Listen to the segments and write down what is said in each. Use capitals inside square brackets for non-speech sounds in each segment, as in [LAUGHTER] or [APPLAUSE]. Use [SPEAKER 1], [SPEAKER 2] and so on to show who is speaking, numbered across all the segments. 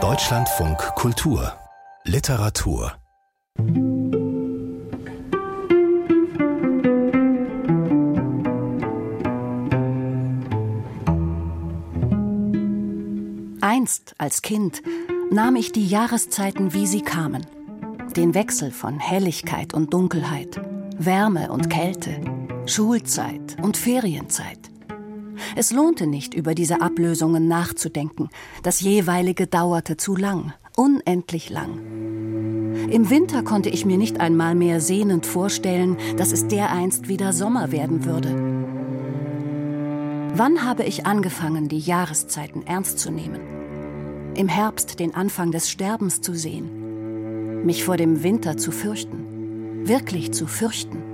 [SPEAKER 1] Deutschlandfunk Kultur Literatur
[SPEAKER 2] Einst als Kind nahm ich die Jahreszeiten, wie sie kamen. Den Wechsel von Helligkeit und Dunkelheit, Wärme und Kälte, Schulzeit und Ferienzeit. Es lohnte nicht, über diese Ablösungen nachzudenken. Das jeweilige dauerte zu lang, unendlich lang. Im Winter konnte ich mir nicht einmal mehr sehnend vorstellen, dass es dereinst wieder Sommer werden würde. Wann habe ich angefangen, die Jahreszeiten ernst zu nehmen? Im Herbst den Anfang des Sterbens zu sehen, mich vor dem Winter zu fürchten, wirklich zu fürchten.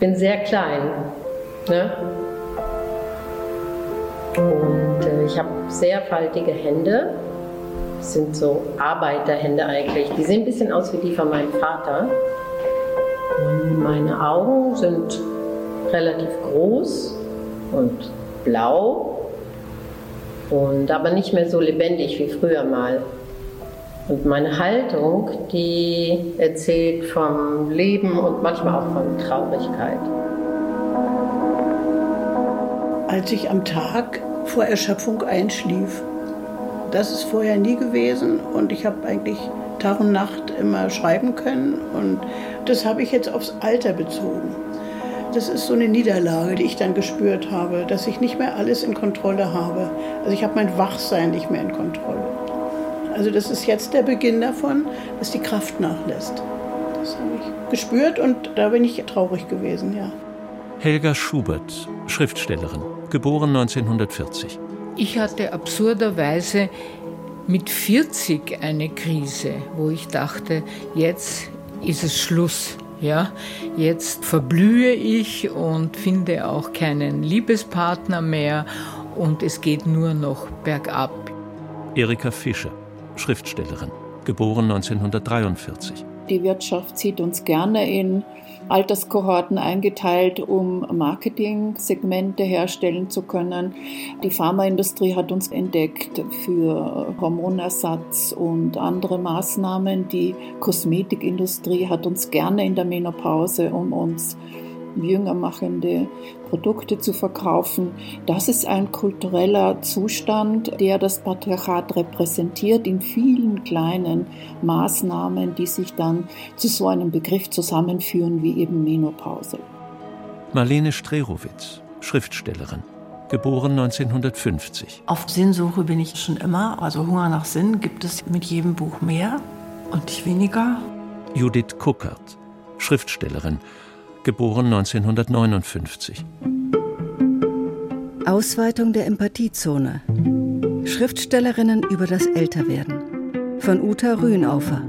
[SPEAKER 3] Bin sehr klein. Ne? Und äh, ich habe sehr faltige Hände. Das sind so Arbeiterhände eigentlich. Die sehen ein bisschen aus wie die von meinem Vater. Und meine Augen sind relativ groß und blau. Und aber nicht mehr so lebendig wie früher mal. Und meine Haltung, die erzählt vom Leben und manchmal auch von Traurigkeit.
[SPEAKER 4] Als ich am Tag vor Erschöpfung einschlief, das ist vorher nie gewesen und ich habe eigentlich Tag und Nacht immer schreiben können und das habe ich jetzt aufs Alter bezogen. Das ist so eine Niederlage, die ich dann gespürt habe, dass ich nicht mehr alles in Kontrolle habe. Also ich habe mein Wachsein nicht mehr in Kontrolle. Also das ist jetzt der Beginn davon, dass die Kraft nachlässt. Das habe ich gespürt und da bin ich traurig gewesen, ja.
[SPEAKER 5] Helga Schubert, Schriftstellerin, geboren 1940.
[SPEAKER 6] Ich hatte absurderweise mit 40 eine Krise, wo ich dachte, jetzt ist es Schluss. Ja, jetzt verblühe ich und finde auch keinen Liebespartner mehr und es geht nur noch bergab.
[SPEAKER 5] Erika Fischer, Schriftstellerin, geboren 1943.
[SPEAKER 7] Die Wirtschaft sieht uns gerne in Alterskohorten eingeteilt, um Marketing-Segmente herstellen zu können. Die Pharmaindustrie hat uns entdeckt für Hormonersatz und andere Maßnahmen. Die Kosmetikindustrie hat uns gerne in der Menopause, um uns jünger machende Produkte zu verkaufen. Das ist ein kultureller Zustand, der das Patriarchat repräsentiert in vielen kleinen Maßnahmen, die sich dann zu so einem Begriff zusammenführen wie eben Menopause.
[SPEAKER 5] Marlene Strerowitz, Schriftstellerin, geboren 1950.
[SPEAKER 8] Auf Sinnsuche bin ich schon immer, also Hunger nach Sinn gibt es mit jedem Buch mehr und nicht weniger.
[SPEAKER 5] Judith Kuckert, Schriftstellerin, geboren 1959.
[SPEAKER 9] Ausweitung der Empathiezone. Schriftstellerinnen über das Älterwerden. Von Uta Rühnaufer.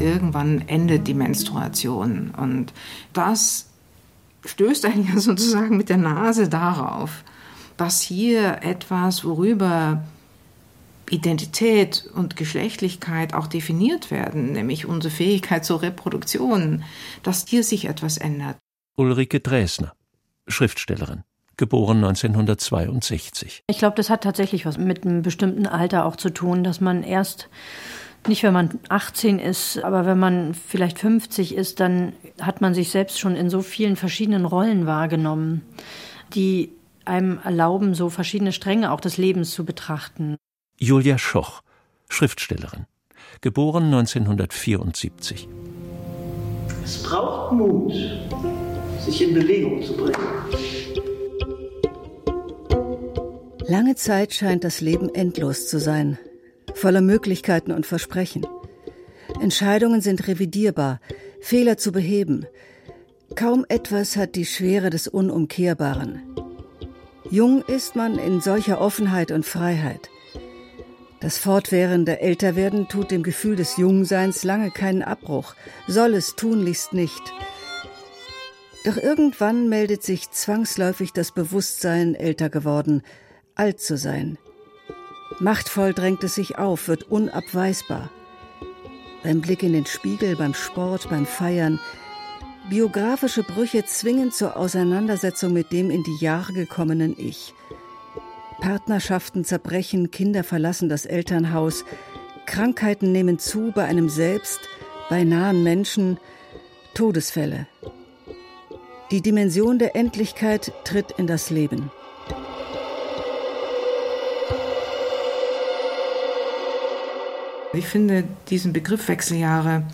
[SPEAKER 10] Irgendwann endet die Menstruation und das stößt einen ja [LAUGHS] sozusagen mit der Nase darauf, dass hier etwas, worüber Identität und Geschlechtlichkeit auch definiert werden, nämlich unsere Fähigkeit zur Reproduktion, dass hier sich etwas ändert.
[SPEAKER 5] Ulrike Dresner, Schriftstellerin, geboren 1962.
[SPEAKER 11] Ich glaube, das hat tatsächlich was mit einem bestimmten Alter auch zu tun, dass man erst nicht, wenn man 18 ist, aber wenn man vielleicht 50 ist, dann hat man sich selbst schon in so vielen verschiedenen Rollen wahrgenommen, die einem erlauben, so verschiedene Stränge auch des Lebens zu betrachten.
[SPEAKER 5] Julia Schoch, Schriftstellerin, geboren 1974.
[SPEAKER 12] Es braucht Mut, sich in Bewegung zu bringen.
[SPEAKER 9] Lange Zeit scheint das Leben endlos zu sein, voller Möglichkeiten und Versprechen. Entscheidungen sind revidierbar, Fehler zu beheben. Kaum etwas hat die Schwere des Unumkehrbaren. Jung ist man in solcher Offenheit und Freiheit. Das fortwährende Älterwerden tut dem Gefühl des Jungseins lange keinen Abbruch, soll es tunlichst nicht. Doch irgendwann meldet sich zwangsläufig das Bewusstsein, älter geworden, alt zu sein. Machtvoll drängt es sich auf, wird unabweisbar. Beim Blick in den Spiegel, beim Sport, beim Feiern, Biografische Brüche zwingen zur Auseinandersetzung mit dem in die Jahre gekommenen Ich. Partnerschaften zerbrechen, Kinder verlassen das Elternhaus, Krankheiten nehmen zu bei einem selbst, bei nahen Menschen, Todesfälle. Die Dimension der Endlichkeit tritt in das Leben.
[SPEAKER 10] Ich finde diesen Begriff Wechseljahre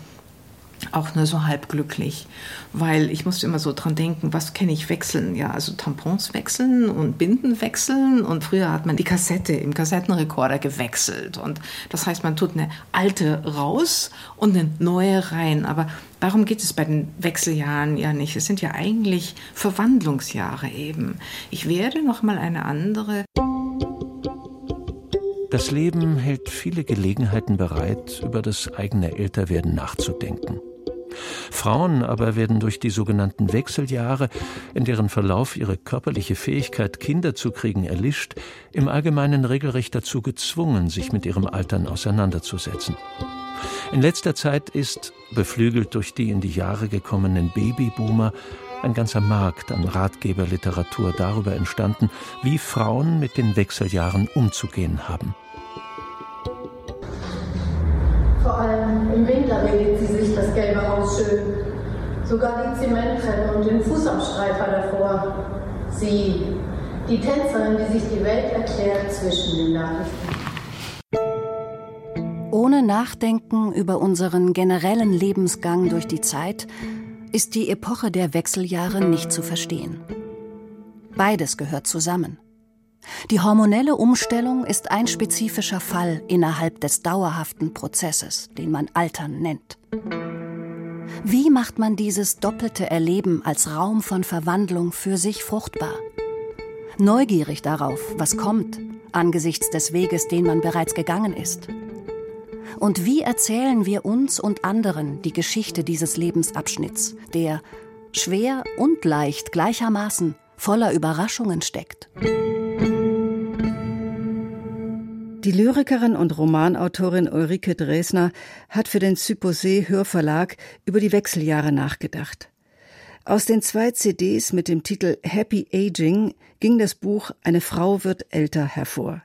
[SPEAKER 10] auch nur so halb glücklich, weil ich musste immer so dran denken, was kenne ich wechseln? Ja, also Tampons wechseln und Binden wechseln und früher hat man die Kassette im Kassettenrekorder gewechselt und das heißt, man tut eine alte raus und eine neue rein, aber darum geht es bei den Wechseljahren ja nicht. Es sind ja eigentlich Verwandlungsjahre eben. Ich werde noch mal eine andere
[SPEAKER 5] das Leben hält viele Gelegenheiten bereit, über das eigene Älterwerden nachzudenken. Frauen aber werden durch die sogenannten Wechseljahre, in deren Verlauf ihre körperliche Fähigkeit, Kinder zu kriegen, erlischt, im Allgemeinen regelrecht dazu gezwungen, sich mit ihrem Altern auseinanderzusetzen. In letzter Zeit ist, beflügelt durch die in die Jahre gekommenen Babyboomer, ein ganzer Markt an Ratgeberliteratur darüber entstanden, wie Frauen mit den Wechseljahren umzugehen haben.
[SPEAKER 13] Vor allem im Winter redet sie Haus schön. Sogar die Zementtreppe und den Fußabstreifer davor. Sie, die Tänzerin, die sich die Welt erklärt zwischen den Nachrichten.
[SPEAKER 2] Ohne Nachdenken über unseren generellen Lebensgang durch die Zeit ist die Epoche der Wechseljahre nicht zu verstehen. Beides gehört zusammen. Die hormonelle Umstellung ist ein spezifischer Fall innerhalb des dauerhaften Prozesses, den man Altern nennt. Wie macht man dieses doppelte Erleben als Raum von Verwandlung für sich fruchtbar? Neugierig darauf, was kommt, angesichts des Weges, den man bereits gegangen ist. Und wie erzählen wir uns und anderen die Geschichte dieses Lebensabschnitts, der schwer und leicht gleichermaßen voller Überraschungen steckt?
[SPEAKER 9] Die Lyrikerin und Romanautorin Ulrike Dresner hat für den Supposé Hörverlag über die Wechseljahre nachgedacht. Aus den zwei CDs mit dem Titel Happy Aging ging das Buch Eine Frau wird älter hervor.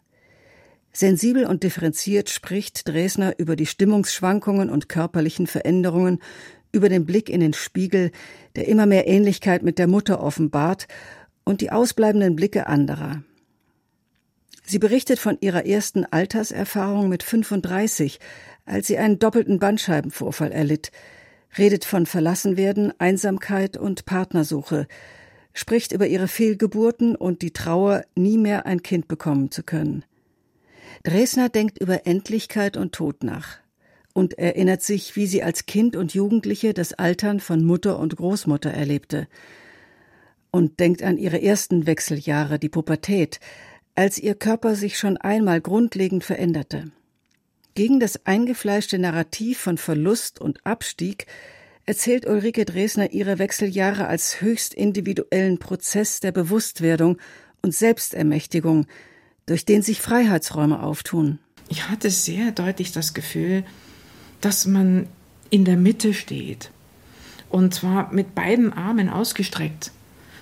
[SPEAKER 9] Sensibel und differenziert spricht Dresner über die Stimmungsschwankungen und körperlichen Veränderungen, über den Blick in den Spiegel, der immer mehr Ähnlichkeit mit der Mutter offenbart, und die ausbleibenden Blicke anderer. Sie berichtet von ihrer ersten Alterserfahrung mit 35, als sie einen doppelten Bandscheibenvorfall erlitt, redet von Verlassenwerden, Einsamkeit und Partnersuche, spricht über ihre Fehlgeburten und die Trauer, nie mehr ein Kind bekommen zu können. Dresner denkt über Endlichkeit und Tod nach und erinnert sich, wie sie als Kind und Jugendliche das Altern von Mutter und Großmutter erlebte und denkt an ihre ersten Wechseljahre, die Pubertät, als ihr Körper sich schon einmal grundlegend veränderte. Gegen das eingefleischte Narrativ von Verlust und Abstieg erzählt Ulrike Dresner ihre Wechseljahre als höchst individuellen Prozess der Bewusstwerdung und Selbstermächtigung, durch den sich Freiheitsräume auftun.
[SPEAKER 10] Ich hatte sehr deutlich das Gefühl, dass man in der Mitte steht. Und zwar mit beiden Armen ausgestreckt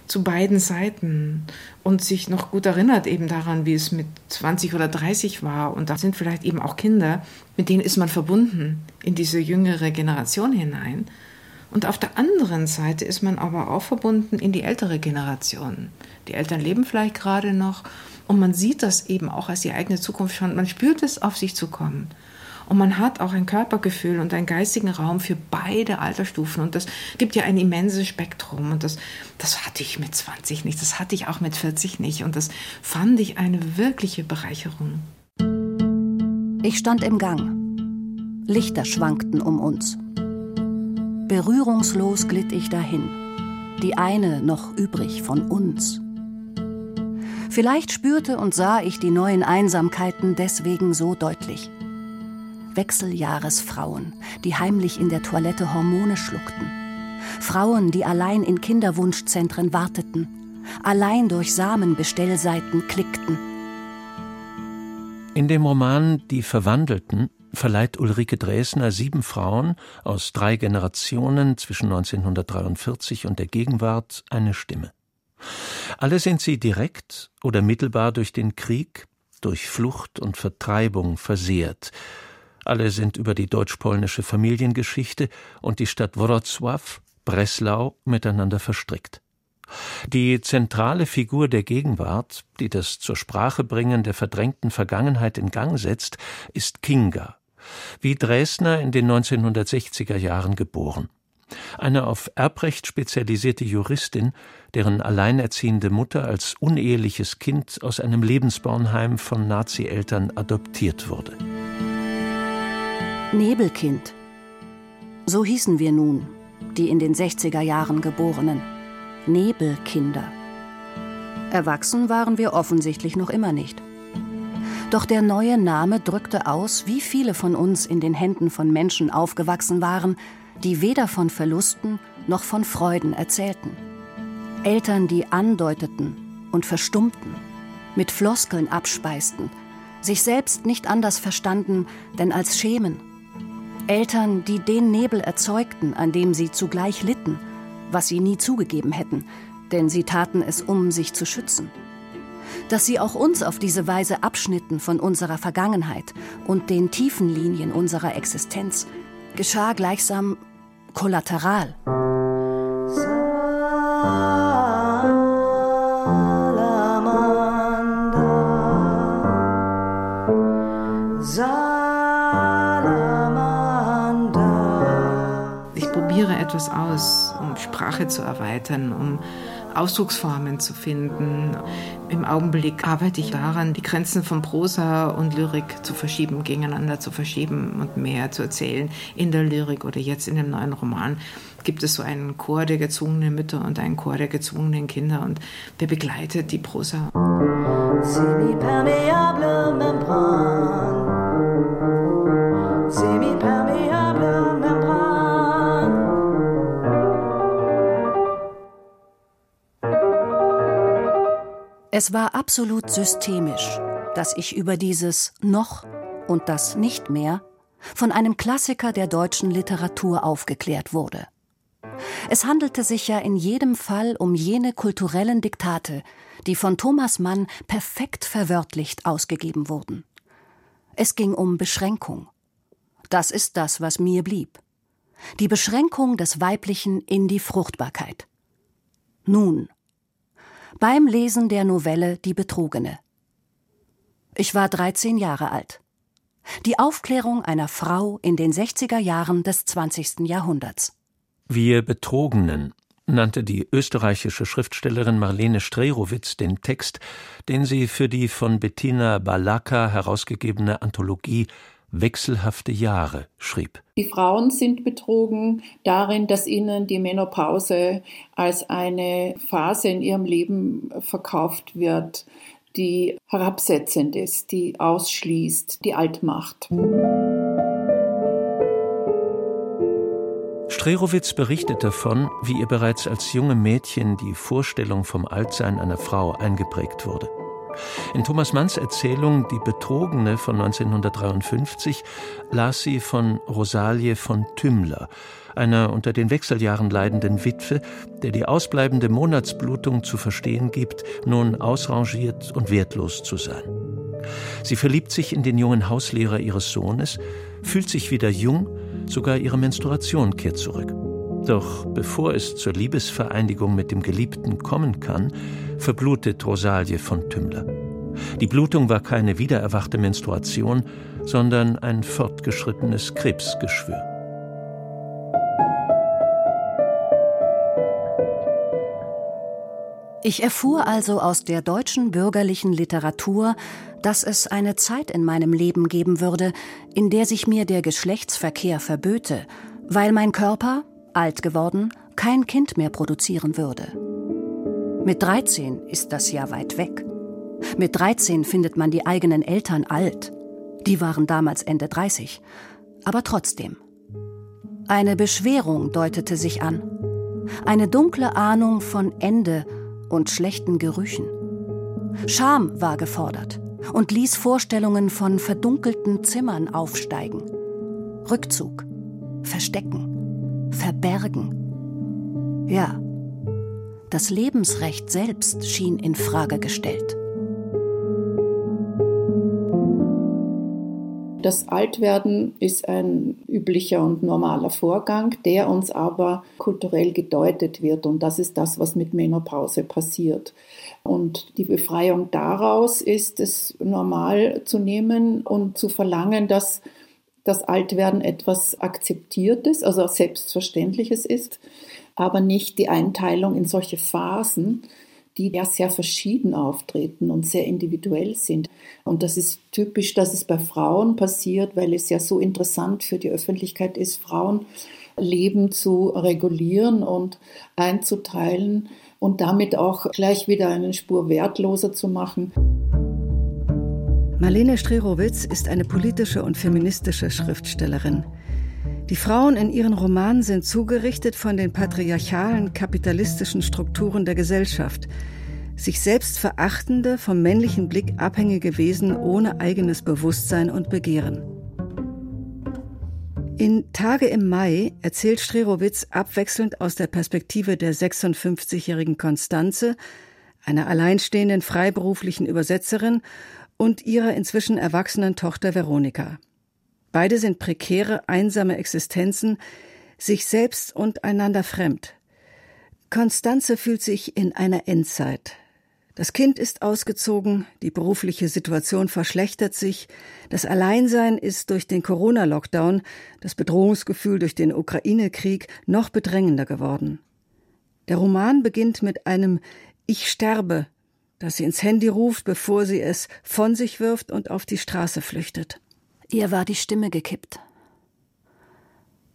[SPEAKER 10] zu beiden Seiten und sich noch gut erinnert eben daran, wie es mit 20 oder 30 war. Und da sind vielleicht eben auch Kinder, mit denen ist man verbunden in diese jüngere Generation hinein. Und auf der anderen Seite ist man aber auch verbunden in die ältere Generation. Die Eltern leben vielleicht gerade noch und man sieht das eben auch als die eigene Zukunft schon. Man spürt es auf sich zu kommen. Und man hat auch ein Körpergefühl und einen geistigen Raum für beide Altersstufen. Und das gibt ja ein immenses Spektrum. Und das, das hatte ich mit 20 nicht, das hatte ich auch mit 40 nicht. Und das fand ich eine wirkliche Bereicherung.
[SPEAKER 2] Ich stand im Gang. Lichter schwankten um uns. Berührungslos glitt ich dahin. Die eine noch übrig von uns. Vielleicht spürte und sah ich die neuen Einsamkeiten deswegen so deutlich. Wechseljahresfrauen, die heimlich in der Toilette Hormone schluckten. Frauen, die allein in Kinderwunschzentren warteten, allein durch Samenbestellseiten klickten.
[SPEAKER 5] In dem Roman Die Verwandelten verleiht Ulrike Dresner sieben Frauen aus drei Generationen zwischen 1943 und der Gegenwart eine Stimme. Alle sind sie direkt oder mittelbar durch den Krieg, durch Flucht und Vertreibung versehrt. Alle sind über die deutsch-polnische Familiengeschichte und die Stadt Wrocław, Breslau miteinander verstrickt. Die zentrale Figur der Gegenwart, die das zur Sprache bringen der verdrängten Vergangenheit in Gang setzt, ist Kinga, wie Dresdner in den 1960er Jahren geboren. Eine auf Erbrecht spezialisierte Juristin, deren alleinerziehende Mutter als uneheliches Kind aus einem Lebensbornheim von Nazi-Eltern adoptiert wurde.
[SPEAKER 2] Nebelkind. So hießen wir nun, die in den 60er Jahren Geborenen. Nebelkinder. Erwachsen waren wir offensichtlich noch immer nicht. Doch der neue Name drückte aus, wie viele von uns in den Händen von Menschen aufgewachsen waren, die weder von Verlusten noch von Freuden erzählten. Eltern, die andeuteten und verstummten, mit Floskeln abspeisten, sich selbst nicht anders verstanden, denn als schämen. Eltern, die den Nebel erzeugten, an dem sie zugleich litten – was sie nie zugegeben hätten, denn sie taten es, um sich zu schützen. Dass sie auch uns auf diese Weise abschnitten von unserer Vergangenheit und den tiefen Linien unserer Existenz, geschah gleichsam kollateral.
[SPEAKER 10] Ich etwas aus Sprache zu erweitern, um Ausdrucksformen zu finden. Im Augenblick arbeite ich daran, die Grenzen von Prosa und Lyrik zu verschieben, gegeneinander zu verschieben und mehr zu erzählen. In der Lyrik oder jetzt in dem neuen Roman gibt es so einen Chor der gezwungenen Mütter und einen Chor der gezwungenen Kinder und der begleitet die Prosa. Semi-permeable membran.
[SPEAKER 2] Es war absolut systemisch, dass ich über dieses noch und das nicht mehr von einem Klassiker der deutschen Literatur aufgeklärt wurde. Es handelte sich ja in jedem Fall um jene kulturellen Diktate, die von Thomas Mann perfekt verwörtlicht ausgegeben wurden. Es ging um Beschränkung. Das ist das, was mir blieb. Die Beschränkung des Weiblichen in die Fruchtbarkeit. Nun, beim Lesen der Novelle Die Betrogene. Ich war 13 Jahre alt. Die Aufklärung einer Frau in den 60er Jahren des 20. Jahrhunderts.
[SPEAKER 5] Wir Betrogenen nannte die österreichische Schriftstellerin Marlene Strerowitz den Text, den sie für die von Bettina Balaka herausgegebene Anthologie wechselhafte Jahre schrieb.
[SPEAKER 7] Die Frauen sind betrogen darin, dass ihnen die Menopause als eine Phase in ihrem Leben verkauft wird, die herabsetzend ist, die ausschließt, die alt macht.
[SPEAKER 5] Strerowitz berichtet davon, wie ihr bereits als junge Mädchen die Vorstellung vom Altsein einer Frau eingeprägt wurde. In Thomas Manns Erzählung Die Betrogene von 1953 las sie von Rosalie von Tümmler, einer unter den Wechseljahren leidenden Witwe, der die ausbleibende Monatsblutung zu verstehen gibt, nun ausrangiert und wertlos zu sein. Sie verliebt sich in den jungen Hauslehrer ihres Sohnes, fühlt sich wieder jung, sogar ihre Menstruation kehrt zurück. Doch bevor es zur Liebesvereinigung mit dem Geliebten kommen kann, verblutet Rosalie von Tümmler. Die Blutung war keine wiedererwachte Menstruation, sondern ein fortgeschrittenes Krebsgeschwür.
[SPEAKER 2] Ich erfuhr also aus der deutschen bürgerlichen Literatur, dass es eine Zeit in meinem Leben geben würde, in der sich mir der Geschlechtsverkehr verböte, weil mein Körper, alt geworden, kein Kind mehr produzieren würde. Mit 13 ist das ja weit weg. Mit 13 findet man die eigenen Eltern alt. Die waren damals Ende 30. Aber trotzdem. Eine Beschwerung deutete sich an. Eine dunkle Ahnung von Ende und schlechten Gerüchen. Scham war gefordert. und ließ Vorstellungen von verdunkelten Zimmern aufsteigen. Rückzug, Verstecken, Verbergen. Ja, das Lebensrecht selbst schien in Frage gestellt.
[SPEAKER 7] Das Altwerden ist ein üblicher und normaler Vorgang, der uns aber kulturell gedeutet wird. Und das ist das, was mit Menopause passiert. Und die Befreiung daraus ist es normal zu nehmen und zu verlangen, dass das Altwerden etwas Akzeptiertes, also Selbstverständliches ist, aber nicht die Einteilung in solche Phasen, die ja sehr verschieden auftreten und sehr individuell sind. Und das ist typisch, dass es bei Frauen passiert, weil es ja so interessant für die Öffentlichkeit ist, Frauenleben zu regulieren und einzuteilen und damit auch gleich wieder eine Spur wertloser zu machen.
[SPEAKER 9] Marlene Strerowitz ist eine politische und feministische Schriftstellerin. Die Frauen in ihren Romanen sind zugerichtet von den patriarchalen, kapitalistischen Strukturen der Gesellschaft. Sich selbst verachtende, vom männlichen Blick abhängige Wesen ohne eigenes Bewusstsein und Begehren. In Tage im Mai erzählt Strerowitz abwechselnd aus der Perspektive der 56-jährigen Konstanze, einer alleinstehenden freiberuflichen Übersetzerin und ihrer inzwischen erwachsenen Tochter Veronika. Beide sind prekäre, einsame Existenzen, sich selbst und einander fremd. Konstanze fühlt sich in einer Endzeit. Das Kind ist ausgezogen, die berufliche Situation verschlechtert sich, das Alleinsein ist durch den Corona-Lockdown, das Bedrohungsgefühl durch den Ukraine-Krieg noch bedrängender geworden. Der Roman beginnt mit einem Ich sterbe, das sie ins Handy ruft, bevor sie es von sich wirft und auf die Straße flüchtet.
[SPEAKER 2] Ihr war die Stimme gekippt.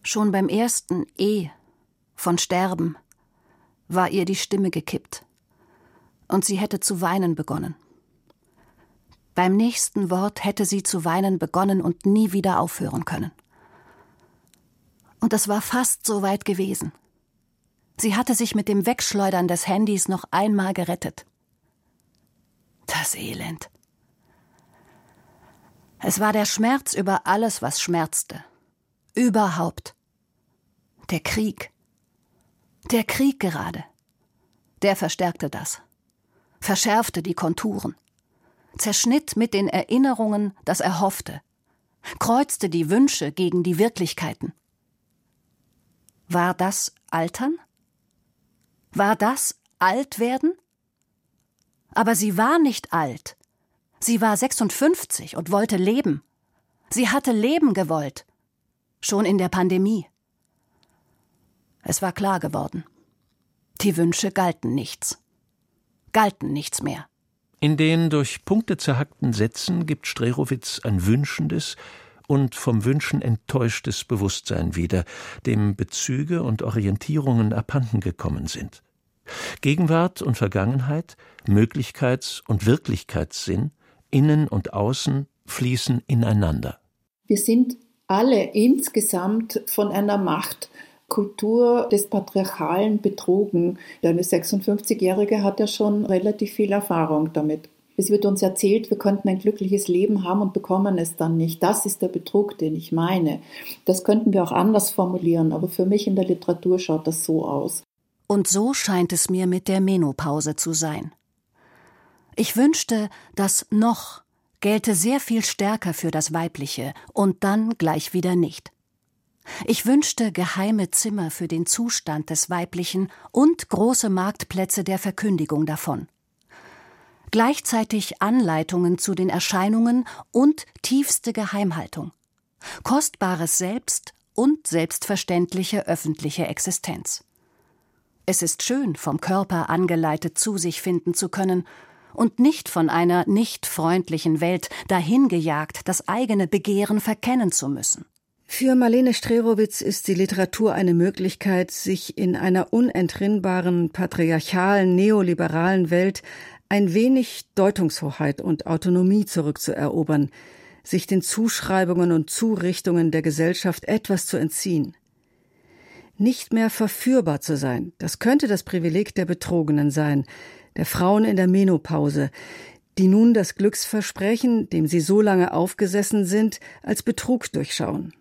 [SPEAKER 2] Schon beim ersten E von Sterben war ihr die Stimme gekippt. Und sie hätte zu weinen begonnen. Beim nächsten Wort hätte sie zu weinen begonnen und nie wieder aufhören können. Und es war fast so weit gewesen. Sie hatte sich mit dem Wegschleudern des Handys noch einmal gerettet. Das Elend. Es war der Schmerz über alles, was schmerzte. Überhaupt. Der Krieg. Der Krieg gerade. Der verstärkte das. Verschärfte die Konturen. Zerschnitt mit den Erinnerungen das Erhoffte. Kreuzte die Wünsche gegen die Wirklichkeiten. War das Altern? War das Altwerden? Aber sie war nicht alt. Sie war 56 und wollte leben. Sie hatte Leben gewollt. Schon in der Pandemie. Es war klar geworden. Die Wünsche galten nichts. Galten nichts mehr.
[SPEAKER 5] In den durch Punkte zerhackten Sätzen gibt Strerowitz ein wünschendes und vom Wünschen enttäuschtes Bewusstsein wieder, dem Bezüge und Orientierungen abhanden gekommen sind. Gegenwart und Vergangenheit, Möglichkeits- und Wirklichkeitssinn Innen und Außen fließen ineinander.
[SPEAKER 7] Wir sind alle insgesamt von einer Machtkultur des Patriarchalen betrogen. Eine 56-Jährige hat ja schon relativ viel Erfahrung damit. Es wird uns erzählt, wir könnten ein glückliches Leben haben und bekommen es dann nicht. Das ist der Betrug, den ich meine. Das könnten wir auch anders formulieren, aber für mich in der Literatur schaut das so aus.
[SPEAKER 2] Und so scheint es mir mit der Menopause zu sein. Ich wünschte, das noch gelte sehr viel stärker für das Weibliche und dann gleich wieder nicht. Ich wünschte geheime Zimmer für den Zustand des Weiblichen und große Marktplätze der Verkündigung davon. Gleichzeitig Anleitungen zu den Erscheinungen und tiefste Geheimhaltung. Kostbares Selbst und selbstverständliche öffentliche Existenz. Es ist schön, vom Körper angeleitet zu sich finden zu können und nicht von einer nicht freundlichen Welt dahingejagt, das eigene Begehren verkennen zu müssen.
[SPEAKER 9] Für Marlene Strerowitz ist die Literatur eine Möglichkeit, sich in einer unentrinnbaren, patriarchalen, neoliberalen Welt ein wenig Deutungshoheit und Autonomie zurückzuerobern, sich den Zuschreibungen und Zurichtungen der Gesellschaft etwas zu entziehen. Nicht mehr verführbar zu sein, das könnte das Privileg der Betrogenen sein, der Frauen in der Menopause, die nun das Glücksversprechen, dem sie so lange aufgesessen sind, als Betrug durchschauen.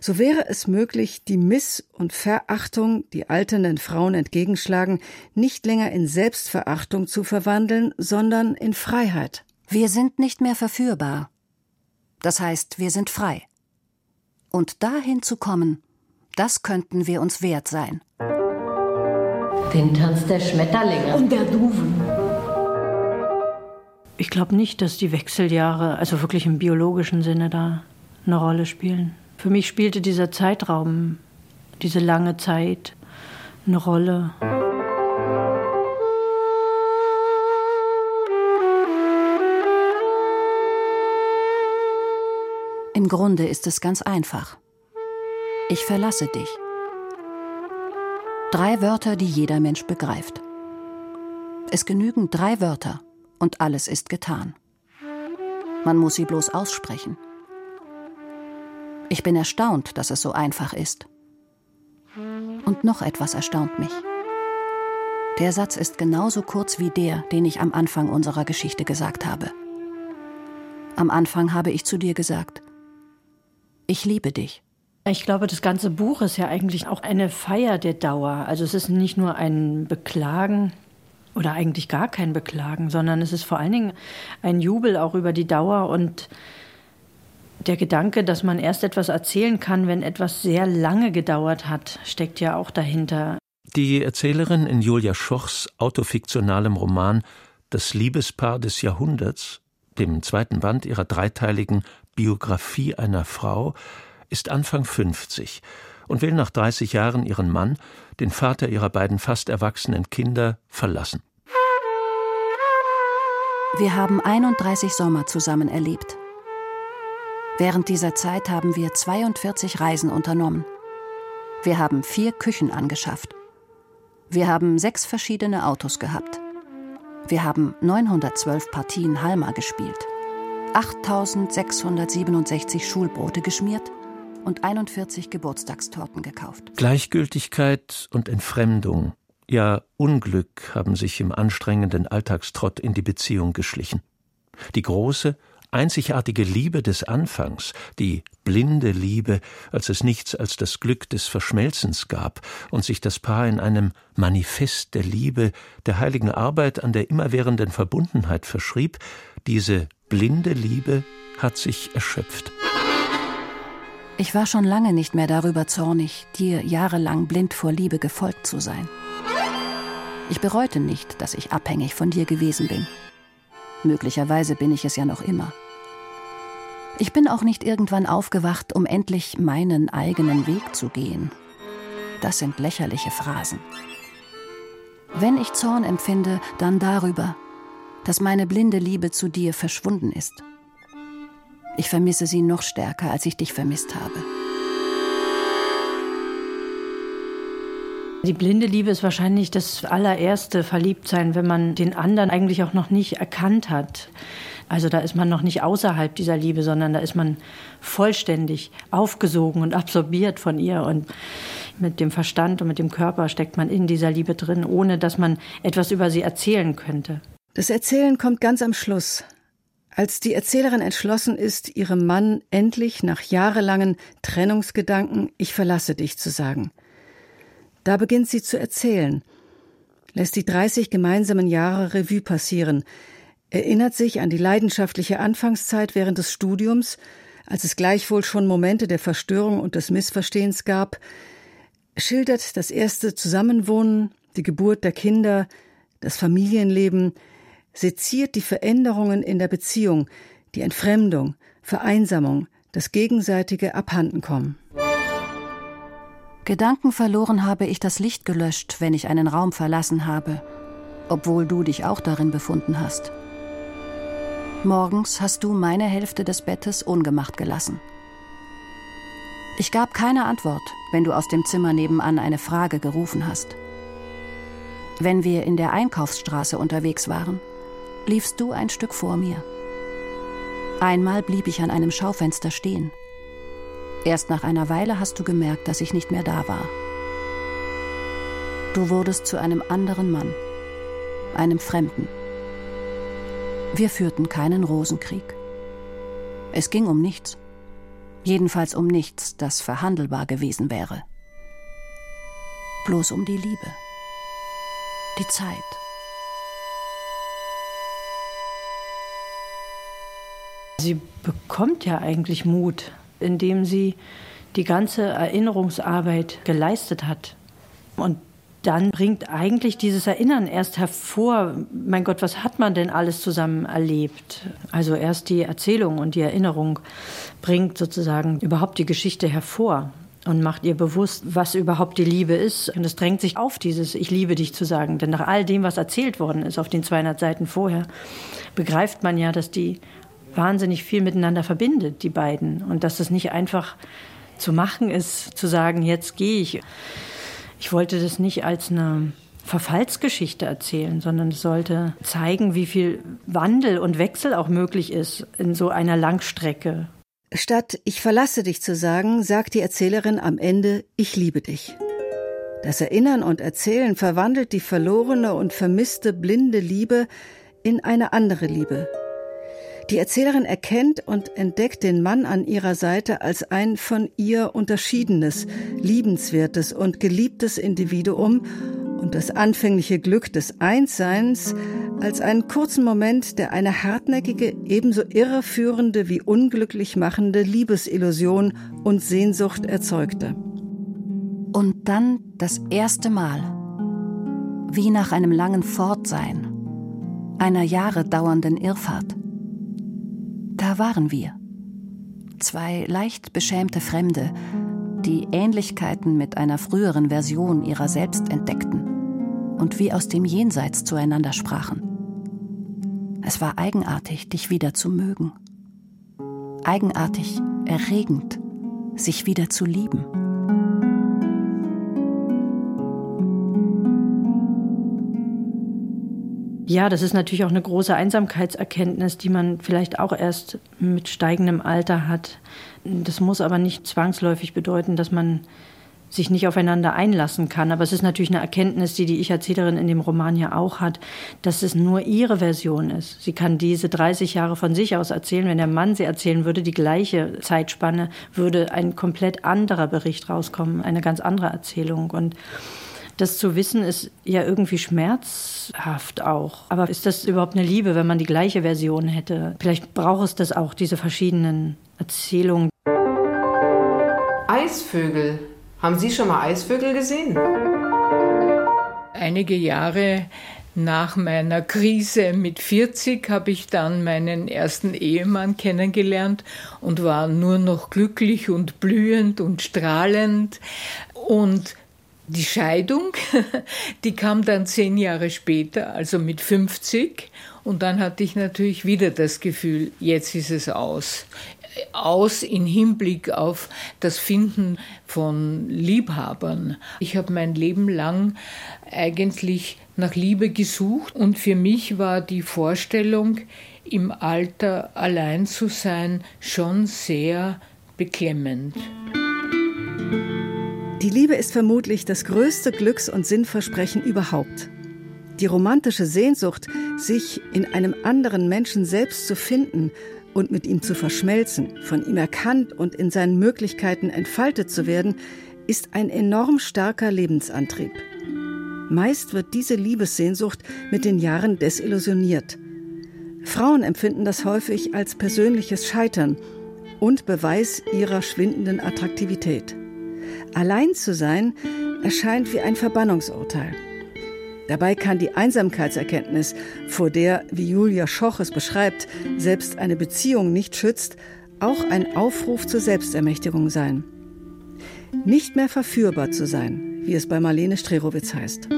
[SPEAKER 9] So wäre es möglich, die Miss- und Verachtung, die alternden Frauen entgegenschlagen, nicht länger in Selbstverachtung zu verwandeln, sondern in Freiheit.
[SPEAKER 2] Wir sind nicht mehr verführbar. Das heißt, wir sind frei. Und dahin zu kommen, das könnten wir uns wert sein.
[SPEAKER 3] Den Tanz der Schmetterlinge.
[SPEAKER 11] Und der Duven. Ich glaube nicht, dass die Wechseljahre, also wirklich im biologischen Sinne, da eine Rolle spielen. Für mich spielte dieser Zeitraum, diese lange Zeit, eine Rolle.
[SPEAKER 2] Im Grunde ist es ganz einfach. Ich verlasse dich. Drei Wörter, die jeder Mensch begreift. Es genügen drei Wörter und alles ist getan. Man muss sie bloß aussprechen. Ich bin erstaunt, dass es so einfach ist. Und noch etwas erstaunt mich. Der Satz ist genauso kurz wie der, den ich am Anfang unserer Geschichte gesagt habe. Am Anfang habe ich zu dir gesagt, ich liebe dich.
[SPEAKER 11] Ich glaube, das ganze Buch ist ja eigentlich auch eine Feier der Dauer. Also es ist nicht nur ein Beklagen oder eigentlich gar kein Beklagen, sondern es ist vor allen Dingen ein Jubel auch über die Dauer und der Gedanke, dass man erst etwas erzählen kann, wenn etwas sehr lange gedauert hat, steckt ja auch dahinter.
[SPEAKER 5] Die Erzählerin in Julia Schochs autofiktionalem Roman Das Liebespaar des Jahrhunderts, dem zweiten Band ihrer dreiteiligen Biografie einer Frau, ist Anfang 50 und will nach 30 Jahren ihren Mann, den Vater ihrer beiden fast erwachsenen Kinder, verlassen.
[SPEAKER 2] Wir haben 31 Sommer zusammen erlebt. Während dieser Zeit haben wir 42 Reisen unternommen. Wir haben vier Küchen angeschafft. Wir haben sechs verschiedene Autos gehabt. Wir haben 912 Partien Halma gespielt, 8667 Schulbrote geschmiert und 41 Geburtstagstorten gekauft.
[SPEAKER 5] Gleichgültigkeit und Entfremdung, ja Unglück haben sich im anstrengenden Alltagstrott in die Beziehung geschlichen. Die große, einzigartige Liebe des Anfangs, die blinde Liebe, als es nichts als das Glück des Verschmelzens gab und sich das Paar in einem Manifest der Liebe, der heiligen Arbeit an der immerwährenden Verbundenheit verschrieb, diese blinde Liebe hat sich erschöpft.
[SPEAKER 2] Ich war schon lange nicht mehr darüber zornig, dir jahrelang blind vor Liebe gefolgt zu sein. Ich bereute nicht, dass ich abhängig von dir gewesen bin. Möglicherweise bin ich es ja noch immer. Ich bin auch nicht irgendwann aufgewacht, um endlich meinen eigenen Weg zu gehen. Das sind lächerliche Phrasen. Wenn ich Zorn empfinde, dann darüber, dass meine blinde Liebe zu dir verschwunden ist. Ich vermisse sie noch stärker, als ich dich vermisst habe.
[SPEAKER 11] Die blinde Liebe ist wahrscheinlich das allererste Verliebtsein, wenn man den anderen eigentlich auch noch nicht erkannt hat. Also da ist man noch nicht außerhalb dieser Liebe, sondern da ist man vollständig aufgesogen und absorbiert von ihr. Und mit dem Verstand und mit dem Körper steckt man in dieser Liebe drin, ohne dass man etwas über sie erzählen könnte.
[SPEAKER 9] Das Erzählen kommt ganz am Schluss. Als die Erzählerin entschlossen ist, ihrem Mann endlich nach jahrelangen Trennungsgedanken Ich verlasse dich zu sagen – da beginnt sie zu erzählen, lässt die 30 gemeinsamen Jahre Revue passieren, erinnert sich an die leidenschaftliche Anfangszeit während des Studiums, als es gleichwohl schon Momente der Verstörung und des Missverstehens gab, schildert das erste Zusammenwohnen, die Geburt der Kinder, das Familienleben, seziert die Veränderungen in der Beziehung, die Entfremdung, Vereinsamung, das gegenseitige Abhandenkommen.
[SPEAKER 2] Gedanken verloren habe ich das Licht gelöscht, wenn ich einen Raum verlassen habe, obwohl du dich auch darin befunden hast. Morgens hast du meine Hälfte des Bettes ungemacht gelassen. Ich gab keine Antwort, wenn du aus dem Zimmer nebenan eine Frage gerufen hast. Wenn wir in der Einkaufsstraße unterwegs waren, liefst du ein Stück vor mir. Einmal blieb ich an einem Schaufenster stehen. Erst nach einer Weile hast du gemerkt, dass ich nicht mehr da war. Du wurdest zu einem anderen Mann, einem Fremden. Wir führten keinen Rosenkrieg. Es ging um nichts. Jedenfalls um nichts, das verhandelbar gewesen wäre. Bloß um die Liebe. Die Zeit.
[SPEAKER 11] Sie bekommt ja eigentlich Mut, indem sie die ganze Erinnerungsarbeit geleistet hat. Und dann bringt eigentlich dieses Erinnern erst hervor, mein Gott, was hat man denn alles zusammen erlebt? Also erst die Erzählung und die Erinnerung bringt sozusagen überhaupt die Geschichte hervor und macht ihr bewusst, was überhaupt die Liebe ist. Und es drängt sich auf, dieses Ich liebe dich zu sagen. Denn nach all dem, was erzählt worden ist auf den 200 Seiten vorher, begreift man ja, dass die wahnsinnig viel miteinander verbindet, die beiden. Und dass es nicht einfach zu machen ist, zu sagen, jetzt gehe ich. Ich wollte das nicht als eine Verfallsgeschichte erzählen, sondern es sollte zeigen, wie viel Wandel und Wechsel auch möglich ist in so einer Langstrecke.
[SPEAKER 9] Statt Ich verlasse dich zu sagen, sagt die Erzählerin am Ende Ich liebe dich. Das Erinnern und Erzählen verwandelt die verlorene und vermisste blinde Liebe in eine andere Liebe, die Erzählerin erkennt und entdeckt den Mann an ihrer Seite als ein von ihr unterschiedenes, liebenswertes und geliebtes Individuum und das anfängliche Glück des Einsseins als einen kurzen Moment, der eine hartnäckige, ebenso irreführende wie unglücklich machende Liebesillusion und Sehnsucht erzeugte.
[SPEAKER 2] Und dann das erste Mal, wie nach einem langen Fortsein, einer Jahre dauernden Irrfahrt. Da waren wir. Zwei leicht beschämte Fremde, die Ähnlichkeiten mit einer früheren Version ihrer selbst entdeckten und wie aus dem Jenseits zueinander sprachen. Es war eigenartig, dich wieder zu mögen. Eigenartig, erregend, sich wieder zu lieben.
[SPEAKER 11] Ja, das ist natürlich auch eine große Einsamkeitserkenntnis, die man vielleicht auch erst mit steigendem Alter hat. Das muss aber nicht zwangsläufig bedeuten, dass man sich nicht aufeinander einlassen kann. Aber es ist natürlich eine Erkenntnis, die die Ich-Erzählerin in dem Roman ja auch hat, dass es nur ihre Version ist. Sie kann diese 30 Jahre von sich aus erzählen. Wenn der Mann sie erzählen würde, die gleiche Zeitspanne, würde ein komplett anderer Bericht rauskommen, eine ganz andere Erzählung. Und das zu wissen ist ja irgendwie schmerzhaft auch. Aber ist das überhaupt eine Liebe, wenn man die gleiche Version hätte? Vielleicht braucht es das auch, diese verschiedenen Erzählungen.
[SPEAKER 14] Eisvögel. Haben Sie schon mal Eisvögel gesehen?
[SPEAKER 6] Einige Jahre nach meiner Krise mit 40 habe ich dann meinen ersten Ehemann kennengelernt und war nur noch glücklich und blühend und strahlend. Und die Scheidung, [LAUGHS] die kam dann zehn Jahre später, also mit 50. Und dann hatte ich natürlich wieder das Gefühl, jetzt ist es aus. Aus in Hinblick auf das Finden von Liebhabern. Ich habe mein Leben lang eigentlich nach Liebe gesucht und für mich war die Vorstellung, im Alter allein zu sein, schon sehr beklemmend.
[SPEAKER 9] Die Liebe ist vermutlich das größte Glücks- und Sinnversprechen überhaupt. Die romantische Sehnsucht, sich in einem anderen Menschen selbst zu finden und mit ihm zu verschmelzen, von ihm erkannt und in seinen Möglichkeiten entfaltet zu werden, ist ein enorm starker Lebensantrieb. Meist wird diese Liebessehnsucht mit den Jahren desillusioniert. Frauen empfinden das häufig als persönliches Scheitern und Beweis ihrer schwindenden Attraktivität. Allein zu sein erscheint wie ein Verbannungsurteil. Dabei kann die Einsamkeitserkenntnis, vor der, wie Julia Schoch es beschreibt, selbst eine Beziehung nicht schützt, auch ein Aufruf zur Selbstermächtigung sein. Nicht mehr verführbar zu sein, wie es bei Marlene Strerowitz heißt.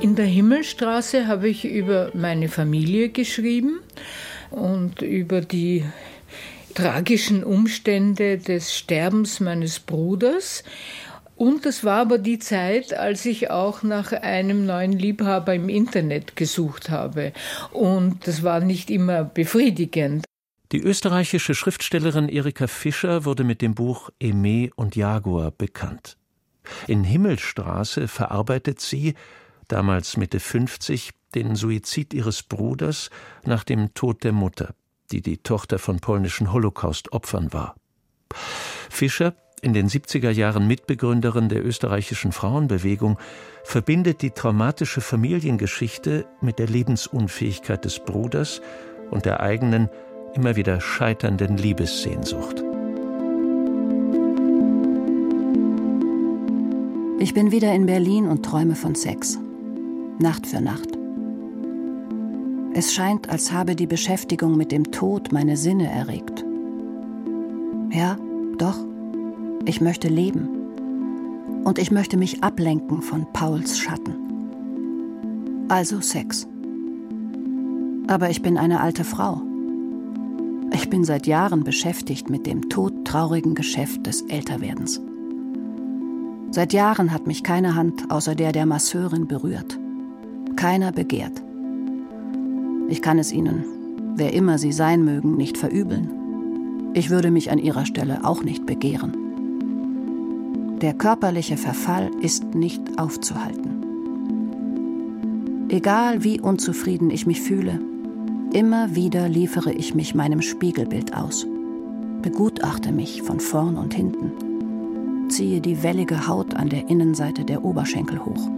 [SPEAKER 6] In der Himmelstraße habe ich über meine Familie geschrieben und über die tragischen Umstände des Sterbens meines Bruders. Und das war aber die Zeit, als ich auch nach einem neuen Liebhaber im Internet gesucht habe. Und das war nicht immer befriedigend.
[SPEAKER 5] Die österreichische Schriftstellerin Erika Fischer wurde mit dem Buch Aimé und Jaguar bekannt. In Himmelstraße verarbeitet sie, damals Mitte 50, den Suizid ihres Bruders nach dem Tod der Mutter, die die Tochter von polnischen Holocaust-Opfern war. Fischer, in den 70er Jahren Mitbegründerin der österreichischen Frauenbewegung, verbindet die traumatische Familiengeschichte mit der Lebensunfähigkeit des Bruders und der eigenen, immer wieder scheiternden Liebessehnsucht.
[SPEAKER 2] Ich bin wieder in Berlin und träume von Sex. Nacht für Nacht. Es scheint, als habe die Beschäftigung mit dem Tod meine Sinne erregt. Ja, doch, ich möchte leben. Und ich möchte mich ablenken von Pauls Schatten. Also Sex. Aber ich bin eine alte Frau. Ich bin seit Jahren beschäftigt mit dem todtraurigen Geschäft des Älterwerdens. Seit Jahren hat mich keine Hand außer der der Masseurin berührt. Keiner begehrt. Ich kann es Ihnen, wer immer Sie sein mögen, nicht verübeln. Ich würde mich an Ihrer Stelle auch nicht begehren. Der körperliche Verfall ist nicht aufzuhalten. Egal wie unzufrieden ich mich fühle, immer wieder liefere ich mich meinem Spiegelbild aus, begutachte mich von vorn und hinten ziehe die wellige Haut an der Innenseite der Oberschenkel hoch.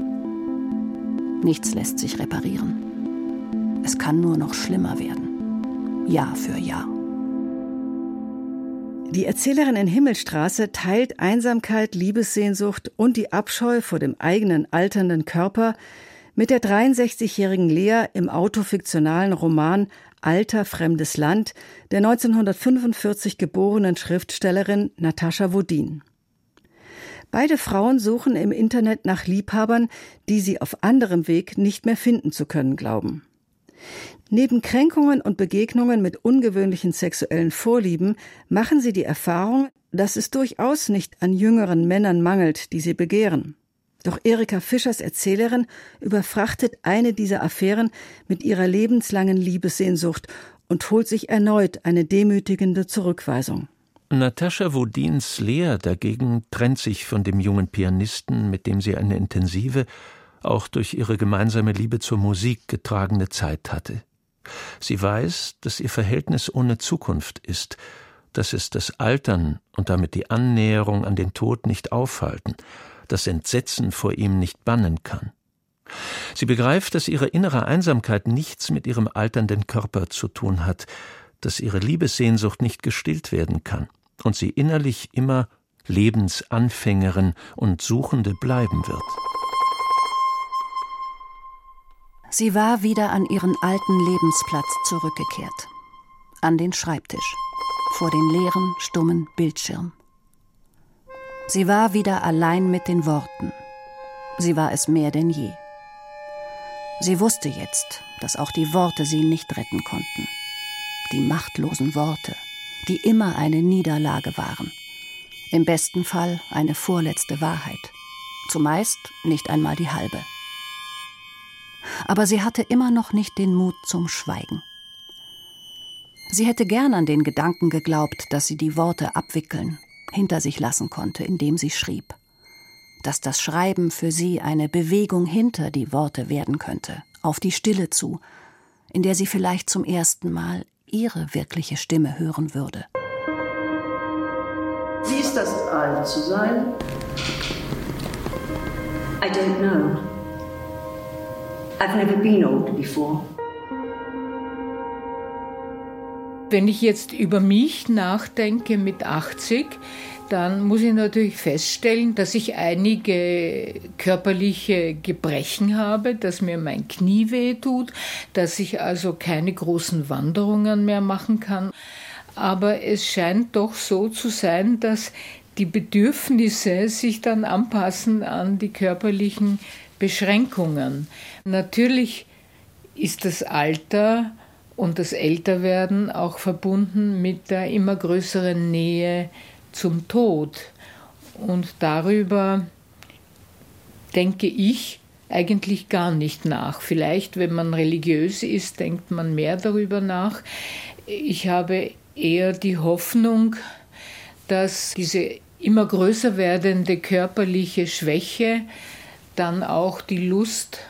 [SPEAKER 2] Nichts lässt sich reparieren. Es kann nur noch schlimmer werden. Jahr für Jahr.
[SPEAKER 9] Die Erzählerin in Himmelstraße teilt Einsamkeit, Liebessehnsucht und die Abscheu vor dem eigenen alternden Körper mit der 63-jährigen Lea im autofiktionalen Roman Alter fremdes Land der 1945 geborenen Schriftstellerin Natascha Wodin. Beide Frauen suchen im Internet nach Liebhabern, die sie auf anderem Weg nicht mehr finden zu können glauben. Neben Kränkungen und Begegnungen mit ungewöhnlichen sexuellen Vorlieben machen sie die Erfahrung, dass es durchaus nicht an jüngeren Männern mangelt, die sie begehren. Doch Erika Fischers Erzählerin überfrachtet eine dieser Affären mit ihrer lebenslangen Liebessehnsucht und holt sich erneut eine demütigende Zurückweisung.
[SPEAKER 5] Natascha Wodins Lea dagegen trennt sich von dem jungen Pianisten, mit dem sie eine intensive, auch durch ihre gemeinsame Liebe zur Musik getragene Zeit hatte. Sie weiß, dass ihr Verhältnis ohne Zukunft ist, dass es das Altern und damit die Annäherung an den Tod nicht aufhalten, das Entsetzen vor ihm nicht bannen kann. Sie begreift, dass ihre innere Einsamkeit nichts mit ihrem alternden Körper zu tun hat, dass ihre Liebessehnsucht nicht gestillt werden kann und sie innerlich immer Lebensanfängerin und Suchende bleiben wird.
[SPEAKER 2] Sie war wieder an ihren alten Lebensplatz zurückgekehrt. An den Schreibtisch, vor den leeren, stummen Bildschirm. Sie war wieder allein mit den Worten. Sie war es mehr denn je. Sie wusste jetzt, dass auch die Worte sie nicht retten konnten. Die machtlosen Worte, die immer eine Niederlage waren. Im besten Fall eine vorletzte Wahrheit. Zumeist nicht einmal die halbe. Aber sie hatte immer noch nicht den Mut zum Schweigen. Sie hätte gern an den Gedanken geglaubt, dass sie die Worte abwickeln, hinter sich lassen konnte, indem sie schrieb. Dass das Schreiben für sie eine Bewegung hinter die Worte werden könnte, auf die Stille zu, in der sie vielleicht zum ersten Mal ihre wirkliche Stimme hören würde.
[SPEAKER 12] Wie ist das, alt zu sein?
[SPEAKER 15] I don't know. I've never been old before.
[SPEAKER 6] Wenn ich jetzt über mich nachdenke mit 80, dann muss ich natürlich feststellen, dass ich einige körperliche Gebrechen habe, dass mir mein Knie weh tut, dass ich also keine großen Wanderungen mehr machen kann. Aber es scheint doch so zu sein, dass die Bedürfnisse sich dann anpassen an die körperlichen Beschränkungen. Natürlich ist das Alter und das Älterwerden auch verbunden mit der immer größeren Nähe zum Tod. Und darüber denke ich eigentlich gar nicht nach. Vielleicht, wenn man religiös ist, denkt man mehr darüber nach. Ich habe eher die Hoffnung, dass diese immer größer werdende körperliche Schwäche dann auch die Lust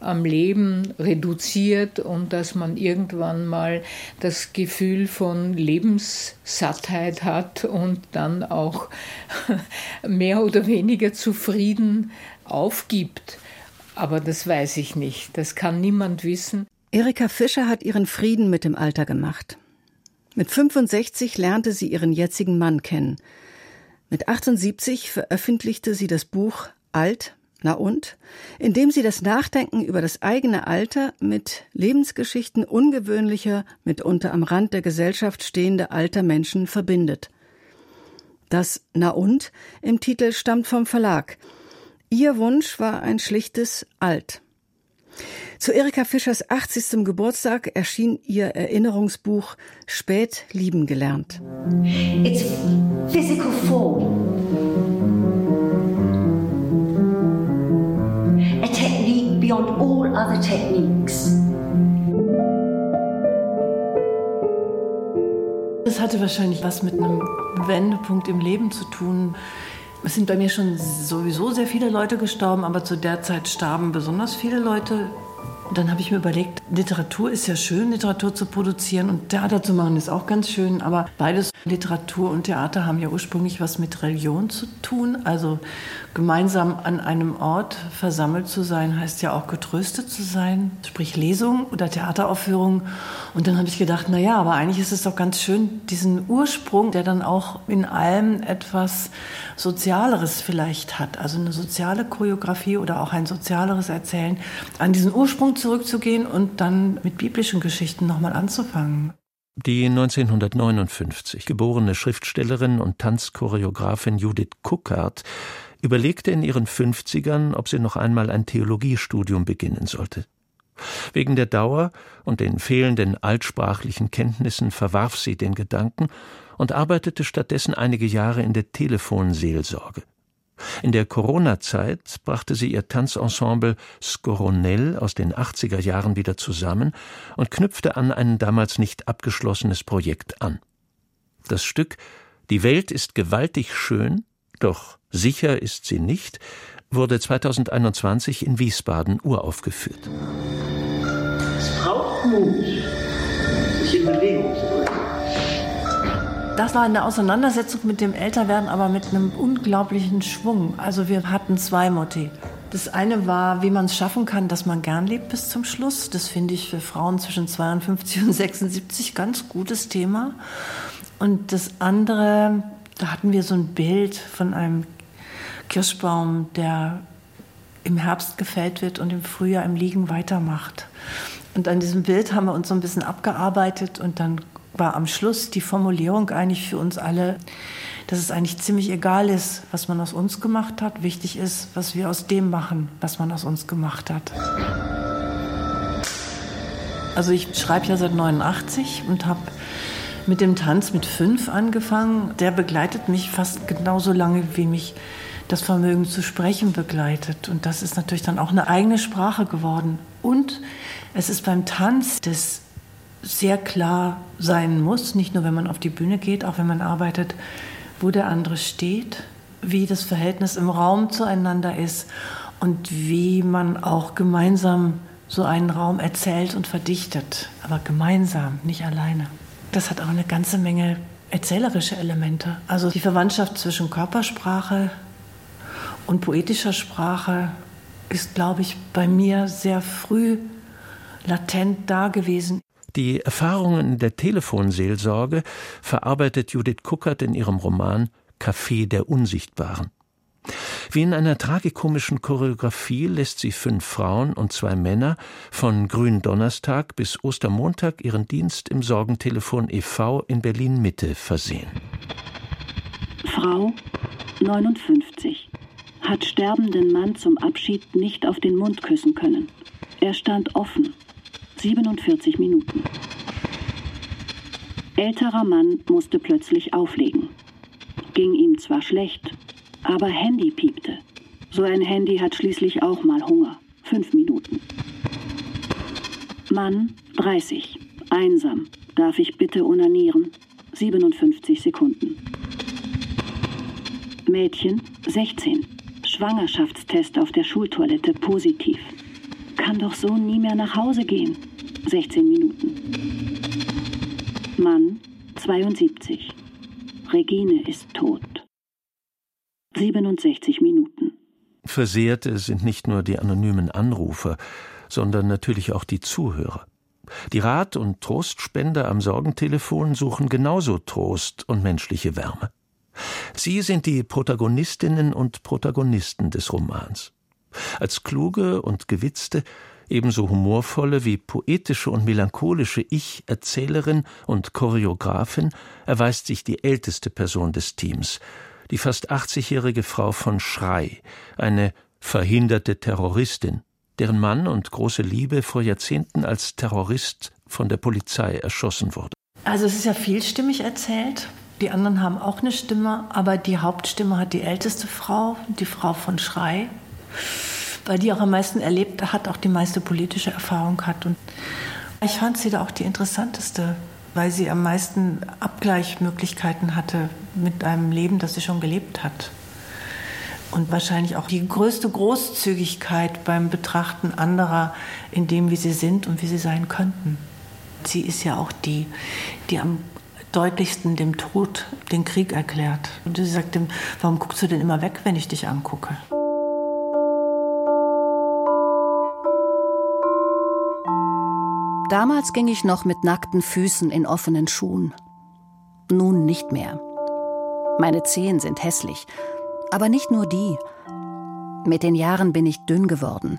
[SPEAKER 6] am Leben reduziert und dass man irgendwann mal das Gefühl von Lebenssattheit hat und dann auch [LAUGHS] mehr oder weniger zufrieden aufgibt. Aber das weiß ich nicht. Das kann niemand wissen.
[SPEAKER 9] Erika Fischer hat ihren Frieden mit dem Alter gemacht. Mit 65 lernte sie ihren jetzigen Mann kennen. Mit 78 veröffentlichte sie das Buch Alt, na und? In dem sie das Nachdenken über das eigene Alter mit Lebensgeschichten ungewöhnlicher, mitunter am Rand der Gesellschaft stehender alter Menschen verbindet. Das Na und im Titel stammt vom Verlag. Ihr Wunsch war ein schlichtes Alt. Zu Erika Fischers 80. Geburtstag erschien ihr Erinnerungsbuch Spät lieben gelernt.
[SPEAKER 15] It's physical form. Beyond all other techniques.
[SPEAKER 8] Es hatte wahrscheinlich was mit einem Wendepunkt im Leben zu tun. Es sind bei mir schon sowieso sehr viele Leute gestorben, aber zu der Zeit starben besonders viele Leute und dann habe ich mir überlegt, Literatur ist ja schön, Literatur zu produzieren und Theater zu machen ist auch ganz schön, aber beides, Literatur und Theater, haben ja ursprünglich was mit Religion zu tun. Also gemeinsam an einem Ort versammelt zu sein, heißt ja auch getröstet zu sein, sprich Lesung oder Theateraufführung. Und dann habe ich gedacht, na ja, aber eigentlich ist es doch ganz schön, diesen Ursprung, der dann auch in allem etwas Sozialeres vielleicht hat, also eine soziale Choreografie oder auch ein sozialeres Erzählen, an diesen Ursprung zurückzugehen und dann mit biblischen Geschichten nochmal anzufangen.
[SPEAKER 5] Die 1959 geborene Schriftstellerin und Tanzchoreografin Judith Kuckert überlegte in ihren 50ern, ob sie noch einmal ein Theologiestudium beginnen sollte. Wegen der Dauer und den fehlenden altsprachlichen Kenntnissen verwarf sie den Gedanken und arbeitete stattdessen einige Jahre in der Telefonseelsorge. In der Corona-Zeit brachte sie ihr Tanzensemble Skoronell aus den 80er Jahren wieder zusammen und knüpfte an ein damals nicht abgeschlossenes Projekt an. Das Stück Die Welt ist gewaltig schön, doch sicher ist sie nicht, wurde 2021 in Wiesbaden uraufgeführt.
[SPEAKER 12] Es braucht Mut, sich in Bewegung zu.
[SPEAKER 8] Das war eine Auseinandersetzung mit dem Älterwerden, aber mit einem unglaublichen Schwung. Also wir hatten zwei Motive. Das eine war, wie man es schaffen kann, dass man gern lebt bis zum Schluss. Das finde ich für Frauen zwischen 52 und 76 ganz gutes Thema. Und das andere, da hatten wir so ein Bild von einem Kirschbaum, der im Herbst gefällt wird und im Frühjahr im Liegen weitermacht. Und an diesem Bild haben wir uns so ein bisschen abgearbeitet und dann war am Schluss die Formulierung eigentlich für uns alle, dass es eigentlich ziemlich egal ist, was man aus uns gemacht hat. Wichtig ist, was wir aus dem machen, was man aus uns gemacht hat. Also ich schreibe ja seit 89 und habe mit dem Tanz mit fünf angefangen. Der begleitet mich fast genauso lange, wie mich das Vermögen zu sprechen begleitet. Und das ist natürlich dann auch eine eigene Sprache geworden. Und es ist beim Tanz das sehr klar sein muss, nicht nur wenn man auf die Bühne geht, auch wenn man arbeitet, wo der andere steht, wie das Verhältnis im Raum zueinander ist und wie man auch gemeinsam so einen Raum erzählt und verdichtet, aber gemeinsam, nicht alleine. Das hat auch eine ganze Menge erzählerische Elemente. Also die Verwandtschaft zwischen Körpersprache und poetischer Sprache ist, glaube ich, bei mir sehr früh latent da gewesen.
[SPEAKER 5] Die Erfahrungen der Telefonseelsorge verarbeitet Judith Kuckert in ihrem Roman Café der Unsichtbaren. Wie in einer tragikomischen Choreografie lässt sie fünf Frauen und zwei Männer von Gründonnerstag bis Ostermontag ihren Dienst im Sorgentelefon e.V. in Berlin Mitte versehen.
[SPEAKER 16] Frau 59 hat sterbenden Mann zum Abschied nicht auf den Mund küssen können. Er stand offen, 47 Minuten. Älterer Mann musste plötzlich auflegen. Ging ihm zwar schlecht, aber Handy piepte. So ein Handy hat schließlich auch mal Hunger. Fünf Minuten. Mann 30. Einsam. Darf ich bitte onanieren? 57 Sekunden. Mädchen 16. Schwangerschaftstest auf der Schultoilette positiv. kann doch so nie mehr nach Hause gehen. 16 Minuten. Mann, 72. Regine ist tot. 67 Minuten.
[SPEAKER 5] Versehrte sind nicht nur die anonymen Anrufer, sondern natürlich auch die Zuhörer. Die Rat- und Trostspender am Sorgentelefon suchen genauso Trost und menschliche Wärme. Sie sind die Protagonistinnen und Protagonisten des Romans. Als kluge und gewitzte, ebenso humorvolle wie poetische und melancholische Ich-Erzählerin und Choreografin erweist sich die älteste Person des Teams, die fast 80-jährige Frau von Schrei, eine verhinderte Terroristin, deren Mann und große Liebe vor Jahrzehnten als Terrorist von der Polizei erschossen wurde.
[SPEAKER 8] Also es ist ja vielstimmig erzählt. Die anderen haben auch eine Stimme, aber die Hauptstimme hat die älteste Frau, die Frau von Schrei, weil die auch am meisten erlebt hat, auch die meiste politische Erfahrung hat. Und ich fand sie da auch die interessanteste, weil sie am meisten Abgleichmöglichkeiten hatte mit einem Leben, das sie schon gelebt hat. Und wahrscheinlich auch die größte Großzügigkeit beim Betrachten anderer in dem, wie sie sind und wie sie sein könnten. Sie ist ja auch die, die am deutlichsten dem Tod den Krieg erklärt. Und sie sagt ihm, warum guckst du denn immer weg, wenn ich dich angucke?
[SPEAKER 2] Damals ging ich noch mit nackten Füßen in offenen Schuhen. Nun nicht mehr. Meine Zehen sind hässlich, aber nicht nur die. Mit den Jahren bin ich dünn geworden.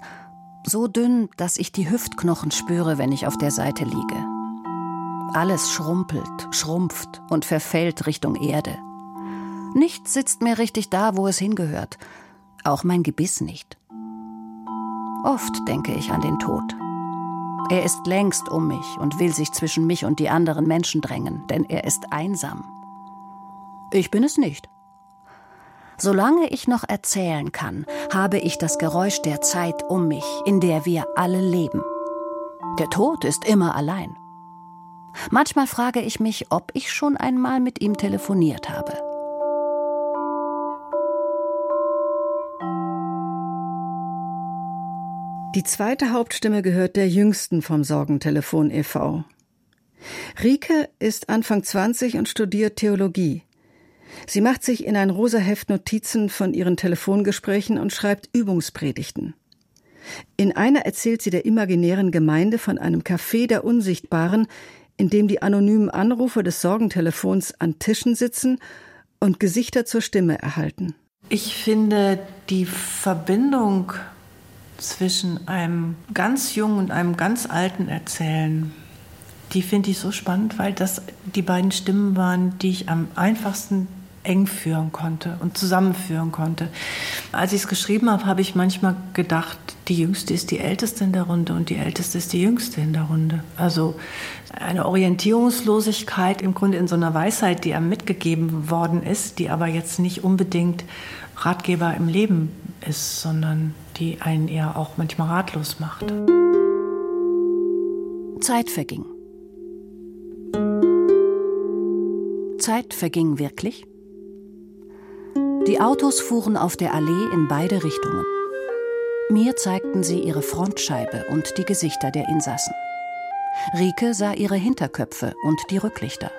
[SPEAKER 2] So dünn, dass ich die Hüftknochen spüre, wenn ich auf der Seite liege. Alles schrumpelt, schrumpft und verfällt Richtung Erde. Nichts sitzt mehr richtig da, wo es hingehört. Auch mein Gebiss nicht. Oft denke ich an den Tod. Er ist längst um mich und will sich zwischen mich und die anderen Menschen drängen, denn er ist einsam. Ich bin es nicht. Solange ich noch erzählen kann, habe ich das Geräusch der Zeit um mich, in der wir alle leben. Der Tod ist immer allein. Manchmal frage ich mich, ob ich schon einmal mit ihm telefoniert habe.
[SPEAKER 9] Die zweite Hauptstimme gehört der jüngsten vom Sorgentelefon e.V. Rike ist Anfang 20 und studiert Theologie. Sie macht sich in ein rosa Heft Notizen von ihren Telefongesprächen und schreibt Übungspredigten. In einer erzählt sie der imaginären Gemeinde von einem Café der Unsichtbaren, in dem die anonymen Anrufer des Sorgentelefons an Tischen sitzen und Gesichter zur Stimme erhalten.
[SPEAKER 8] Ich finde die Verbindung zwischen einem ganz jungen und einem ganz alten Erzählen, die finde ich so spannend, weil das die beiden Stimmen waren, die ich am einfachsten eng führen konnte und zusammenführen konnte. Als ich es geschrieben habe, habe ich manchmal gedacht, die Jüngste ist die Älteste in der Runde und die Älteste ist die Jüngste in der Runde. Also eine Orientierungslosigkeit im Grunde in so einer Weisheit, die einem mitgegeben worden ist, die aber jetzt nicht unbedingt Ratgeber im Leben ist, sondern die einen eher auch manchmal ratlos macht.
[SPEAKER 2] Zeit verging. Zeit verging wirklich? Die Autos fuhren auf der Allee in beide Richtungen. Mir zeigten sie ihre Frontscheibe und die Gesichter der Insassen. Rike sah ihre Hinterköpfe und die Rücklichter.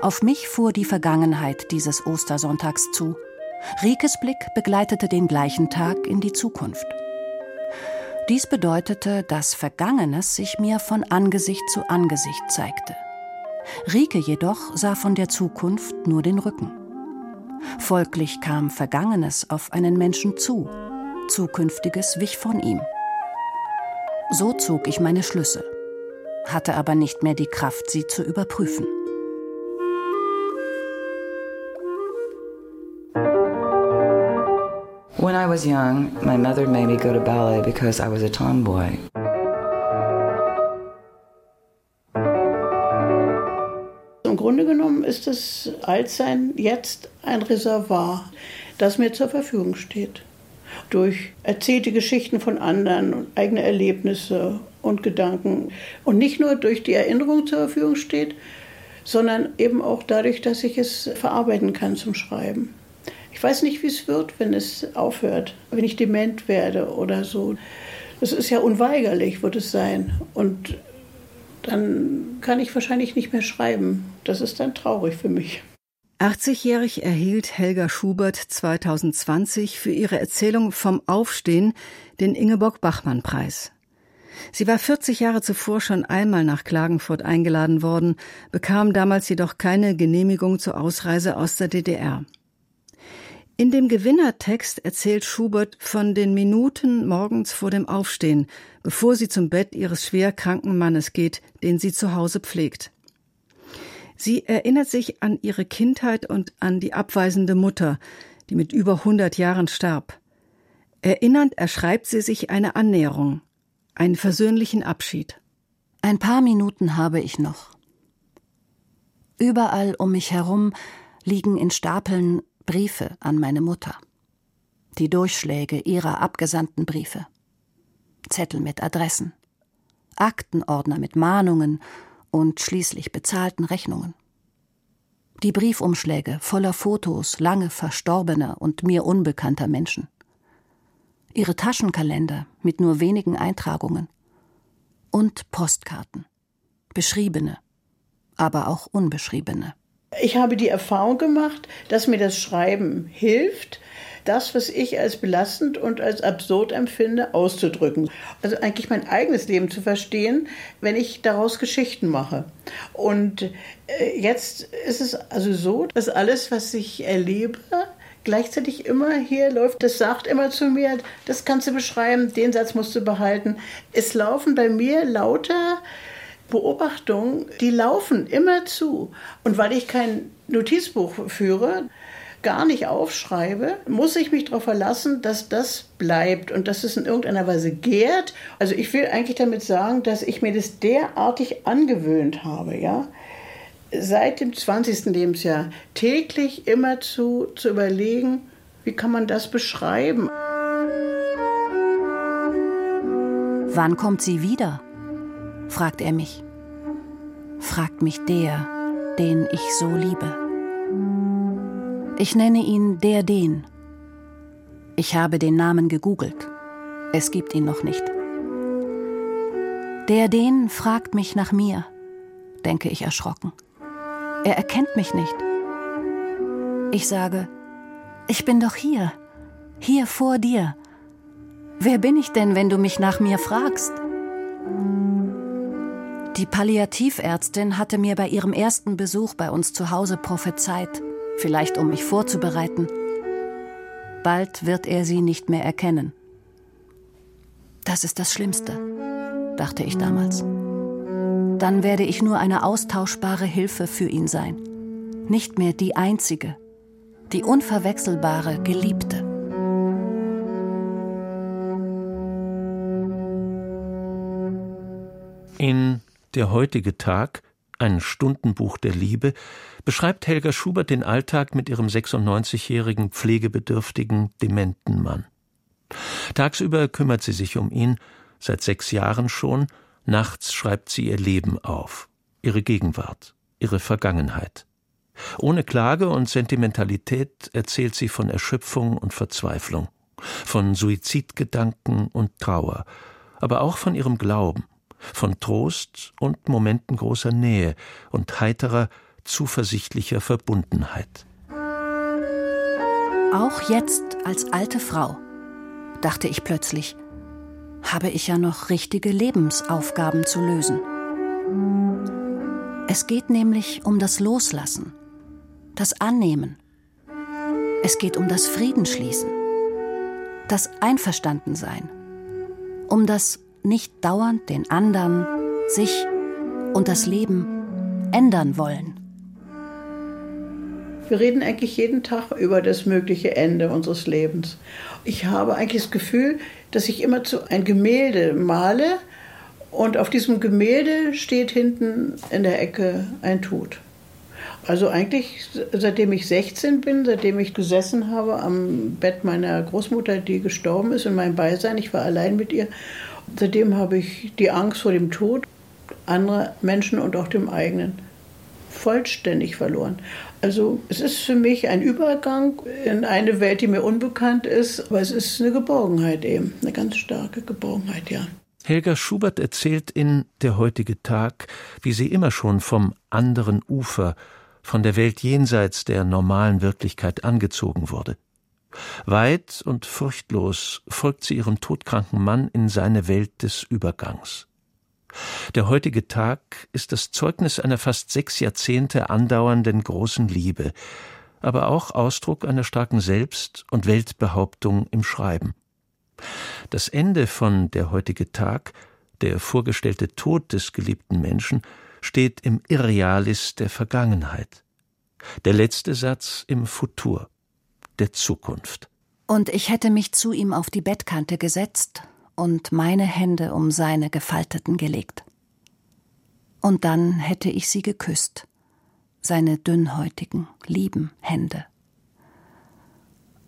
[SPEAKER 2] Auf mich fuhr die Vergangenheit dieses Ostersonntags zu. Rikes Blick begleitete den gleichen Tag in die Zukunft. Dies bedeutete, dass Vergangenes sich mir von Angesicht zu Angesicht zeigte. Rike jedoch sah von der Zukunft nur den Rücken. Folglich kam Vergangenes auf einen Menschen zu, Zukünftiges wich von ihm. So zog ich meine Schlüsse, hatte aber nicht mehr die Kraft, sie zu überprüfen.
[SPEAKER 17] When I was young, my mother made me go to ballet because I was a tomboy.
[SPEAKER 4] Im Grunde genommen ist das Altsein jetzt ein Reservoir, das mir zur Verfügung steht. Durch erzählte Geschichten von anderen und eigene Erlebnisse und Gedanken. Und nicht nur durch die Erinnerung zur Verfügung steht, sondern eben auch dadurch, dass ich es verarbeiten kann zum Schreiben. Ich weiß nicht, wie es wird, wenn es aufhört, wenn ich dement werde oder so. Es ist ja unweigerlich, wird es sein. Und dann kann ich wahrscheinlich nicht mehr schreiben. Das ist dann traurig für mich.
[SPEAKER 9] 80-jährig erhielt Helga Schubert 2020 für ihre Erzählung vom Aufstehen den Ingeborg-Bachmann-Preis. Sie war 40 Jahre zuvor schon einmal nach Klagenfurt eingeladen worden, bekam damals jedoch keine Genehmigung zur Ausreise aus der DDR. In dem Gewinnertext erzählt Schubert von den Minuten morgens vor dem Aufstehen, bevor sie zum Bett ihres schwer kranken Mannes geht, den sie zu Hause pflegt. Sie erinnert sich an ihre Kindheit und an die abweisende Mutter, die mit über 100 Jahren starb. Erinnernd erschreibt sie sich eine Annäherung, einen versöhnlichen Abschied.
[SPEAKER 2] Ein paar Minuten habe ich noch. Überall um mich herum liegen in Stapeln Briefe an meine Mutter. Die Durchschläge ihrer abgesandten Briefe. Zettel mit Adressen. Aktenordner mit Mahnungen und schließlich bezahlten Rechnungen. Die Briefumschläge voller Fotos lange verstorbener und mir unbekannter Menschen ihre Taschenkalender mit nur wenigen Eintragungen und Postkarten, beschriebene, aber auch unbeschriebene.
[SPEAKER 4] Ich habe die Erfahrung gemacht, dass mir das Schreiben hilft, das, was ich als belastend und als absurd empfinde, auszudrücken. Also eigentlich mein eigenes Leben zu verstehen, wenn ich daraus Geschichten mache. Und äh, jetzt ist es also so, dass alles, was ich erlebe, gleichzeitig immer hier läuft, das sagt immer zu mir, das kannst du beschreiben, den Satz musst du behalten. Es laufen bei mir lauter Beobachtungen, die laufen immer zu. Und weil ich kein Notizbuch führe, gar nicht aufschreibe, muss ich mich darauf verlassen, dass das bleibt und dass es in irgendeiner Weise gärt. Also ich will eigentlich damit sagen, dass ich mir das derartig angewöhnt habe, ja, seit dem 20. Lebensjahr täglich immer zu, zu überlegen, wie kann man das beschreiben?
[SPEAKER 2] Wann kommt sie wieder? Fragt er mich. Fragt mich der, den ich so liebe. Ich nenne ihn der den. Ich habe den Namen gegoogelt. Es gibt ihn noch nicht. Der den fragt mich nach mir, denke ich erschrocken. Er erkennt mich nicht. Ich sage, ich bin doch hier, hier vor dir. Wer bin ich denn, wenn du mich nach mir fragst? Die Palliativärztin hatte mir bei ihrem ersten Besuch bei uns zu Hause prophezeit, vielleicht um mich vorzubereiten. Bald wird er sie nicht mehr erkennen. Das ist das Schlimmste, dachte ich damals dann werde ich nur eine austauschbare Hilfe für ihn sein. Nicht mehr die einzige, die unverwechselbare Geliebte.
[SPEAKER 5] In Der heutige Tag, ein Stundenbuch der Liebe, beschreibt Helga Schubert den Alltag mit ihrem 96-jährigen pflegebedürftigen, dementen Mann. Tagsüber kümmert sie sich um ihn, seit sechs Jahren schon, Nachts schreibt sie ihr Leben auf, ihre Gegenwart, ihre Vergangenheit. Ohne Klage und Sentimentalität erzählt sie von Erschöpfung und Verzweiflung, von Suizidgedanken und Trauer, aber auch von ihrem Glauben, von Trost und Momenten großer Nähe und heiterer, zuversichtlicher Verbundenheit.
[SPEAKER 2] Auch jetzt als alte Frau, dachte ich plötzlich, habe ich ja noch richtige Lebensaufgaben zu lösen. Es geht nämlich um das Loslassen, das Annehmen. Es geht um das Friedensschließen, das Einverstandensein, um das nicht dauernd den anderen, sich und das Leben ändern wollen.
[SPEAKER 4] Wir reden eigentlich jeden Tag über das mögliche Ende unseres Lebens. Ich habe eigentlich das Gefühl, dass ich immer zu ein Gemälde male und auf diesem Gemälde steht hinten in der Ecke ein Tod. Also eigentlich, seitdem ich 16 bin, seitdem ich gesessen habe am Bett meiner Großmutter, die gestorben ist, in meinem Beisein, ich war allein mit ihr, seitdem habe ich die Angst vor dem Tod anderer Menschen und auch dem eigenen vollständig verloren. Also es ist für mich ein Übergang in eine Welt, die mir unbekannt ist, aber es ist eine Geborgenheit eben, eine ganz starke Geborgenheit, ja.
[SPEAKER 5] Helga Schubert erzählt in Der heutige Tag, wie sie immer schon vom anderen Ufer, von der Welt jenseits der normalen Wirklichkeit angezogen wurde. Weit und furchtlos folgt sie ihrem todkranken Mann in seine Welt des Übergangs. Der heutige Tag ist das Zeugnis einer fast sechs Jahrzehnte andauernden großen Liebe, aber auch Ausdruck einer starken Selbst- und Weltbehauptung im Schreiben. Das Ende von Der heutige Tag, der vorgestellte Tod des geliebten Menschen, steht im Irrealis der Vergangenheit. Der letzte Satz im Futur, der Zukunft.
[SPEAKER 2] Und ich hätte mich zu ihm auf die Bettkante gesetzt und meine Hände um seine gefalteten gelegt. Und dann hätte ich sie geküsst, seine dünnhäutigen, lieben Hände.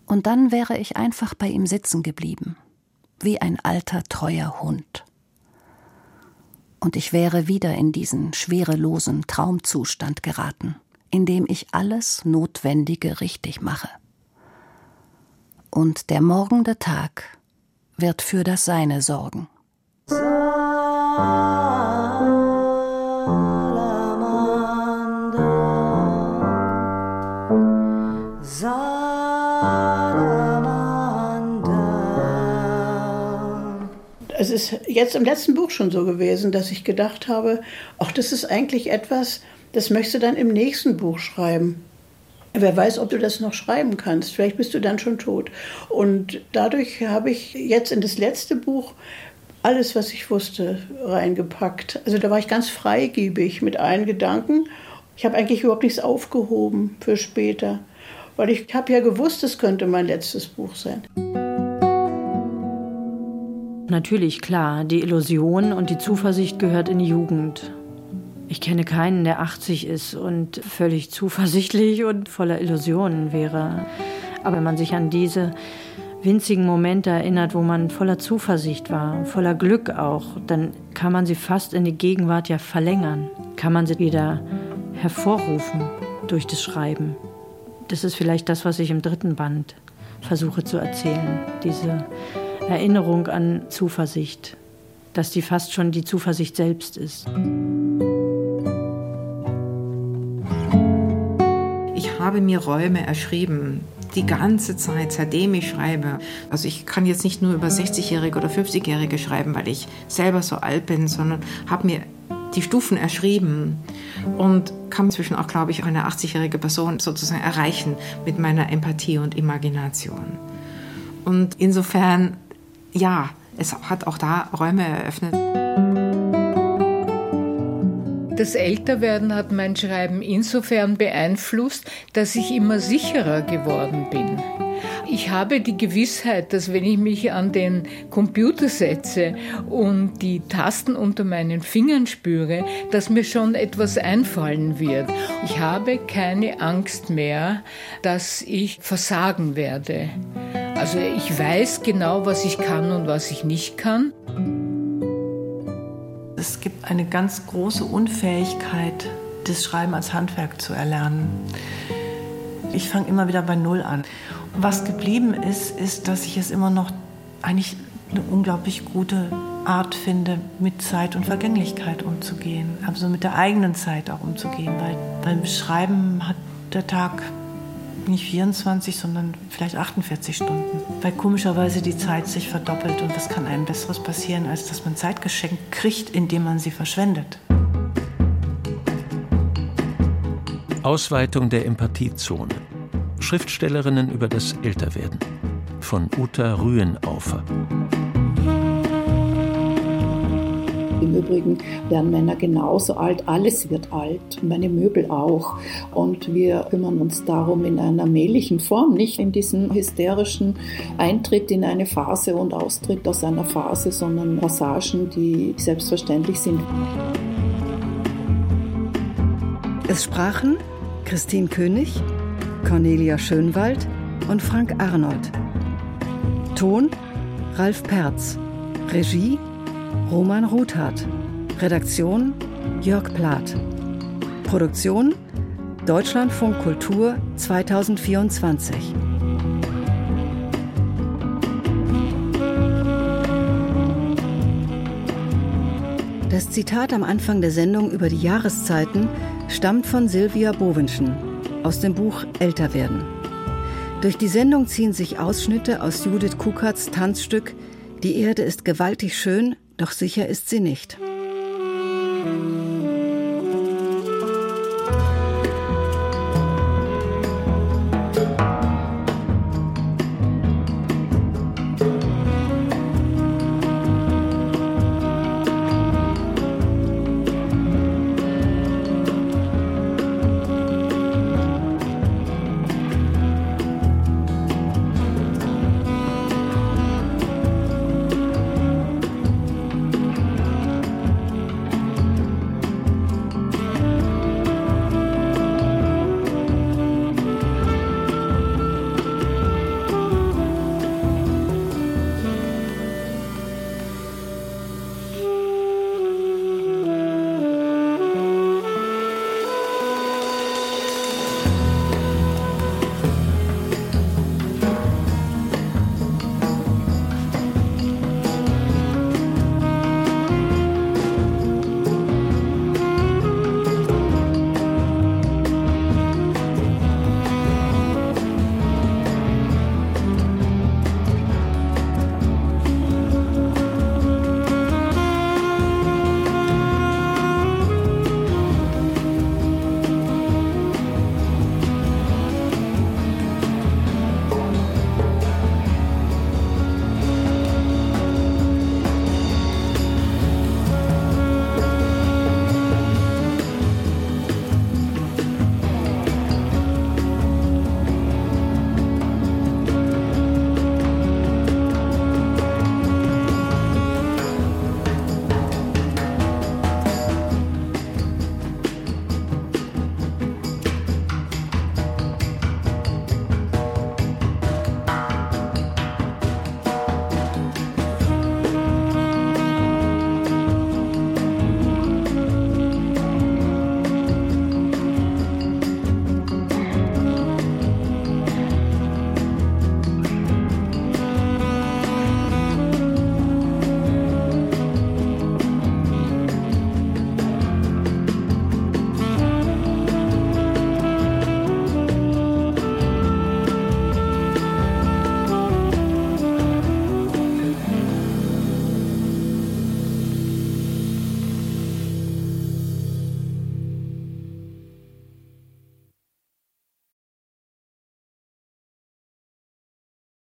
[SPEAKER 2] Und dann wäre ich einfach bei ihm sitzen geblieben, wie ein alter, treuer Hund. Und ich wäre wieder in diesen schwerelosen Traumzustand geraten, in dem ich alles Notwendige richtig mache. Und der morgende Tag wird für das Seine sorgen.
[SPEAKER 4] Es ist jetzt im letzten Buch schon so gewesen, dass ich gedacht habe, ach, das ist eigentlich etwas, das möchtest du dann im nächsten Buch schreiben. Wer weiß, ob du das noch schreiben kannst. Vielleicht bist du dann schon tot. Und dadurch habe ich jetzt in das letzte Buch alles, was ich wusste, reingepackt. Also da war ich ganz freigebig mit allen Gedanken. Ich habe eigentlich überhaupt nichts aufgehoben für später, weil ich habe ja gewusst, es könnte mein letztes Buch sein.
[SPEAKER 11] Natürlich, klar, die Illusion und die Zuversicht gehört in die Jugend. Ich kenne keinen, der 80 ist und völlig zuversichtlich und voller Illusionen wäre. Aber wenn man sich an diese winzigen Momente erinnert, wo man voller Zuversicht war, voller Glück auch, dann kann man sie fast in die Gegenwart ja verlängern, kann man sie wieder hervorrufen durch das Schreiben. Das ist vielleicht das, was ich im dritten Band versuche zu erzählen, diese Erinnerung an Zuversicht, dass die fast schon die Zuversicht selbst ist.
[SPEAKER 10] Habe mir Räume erschrieben, die ganze Zeit, seitdem ich schreibe. Also ich kann jetzt nicht nur über 60-Jährige oder 50-Jährige schreiben, weil ich selber so alt bin, sondern habe mir die Stufen erschrieben und kann inzwischen auch, glaube ich, eine 80-jährige Person sozusagen erreichen mit meiner Empathie und Imagination. Und insofern, ja, es hat auch da Räume eröffnet.
[SPEAKER 6] Das Älterwerden hat mein Schreiben insofern beeinflusst, dass ich immer sicherer geworden bin. Ich habe die Gewissheit, dass wenn ich mich an den Computer setze und die Tasten unter meinen Fingern spüre, dass mir schon etwas einfallen wird. Ich habe keine Angst mehr, dass ich versagen werde. Also ich weiß genau, was ich kann und was ich nicht kann.
[SPEAKER 8] Es gibt eine ganz große Unfähigkeit, das Schreiben als Handwerk zu erlernen. Ich fange immer wieder bei Null an. Was geblieben ist, ist, dass ich es immer noch eigentlich eine unglaublich gute Art finde, mit Zeit und Vergänglichkeit umzugehen. Also mit der eigenen Zeit auch umzugehen. Weil beim Schreiben hat der Tag nicht 24, sondern vielleicht 48 Stunden. Weil komischerweise die Zeit sich verdoppelt und das kann einem Besseres passieren, als dass man Zeit geschenkt kriegt, indem man sie verschwendet.
[SPEAKER 5] Ausweitung der Empathiezone. Schriftstellerinnen über das Älterwerden. Von Uta Rühenaufer.
[SPEAKER 7] Im Übrigen werden Männer genauso alt, alles wird alt, meine Möbel auch. Und wir kümmern uns darum in einer mählichen Form, nicht in diesem hysterischen Eintritt in eine Phase und Austritt aus einer Phase, sondern Passagen, die selbstverständlich sind.
[SPEAKER 9] Es sprachen Christine König, Cornelia Schönwald und Frank Arnold. Ton Ralf Perz. Regie Roman Ruthardt. Redaktion Jörg Plath. Produktion Deutschlandfunk Kultur 2024. Das Zitat am Anfang der Sendung über die Jahreszeiten stammt von Silvia Bowenschen aus dem Buch Älter werden. Durch die Sendung ziehen sich Ausschnitte aus Judith Kuckerts Tanzstück Die Erde ist gewaltig schön, doch sicher ist sie nicht.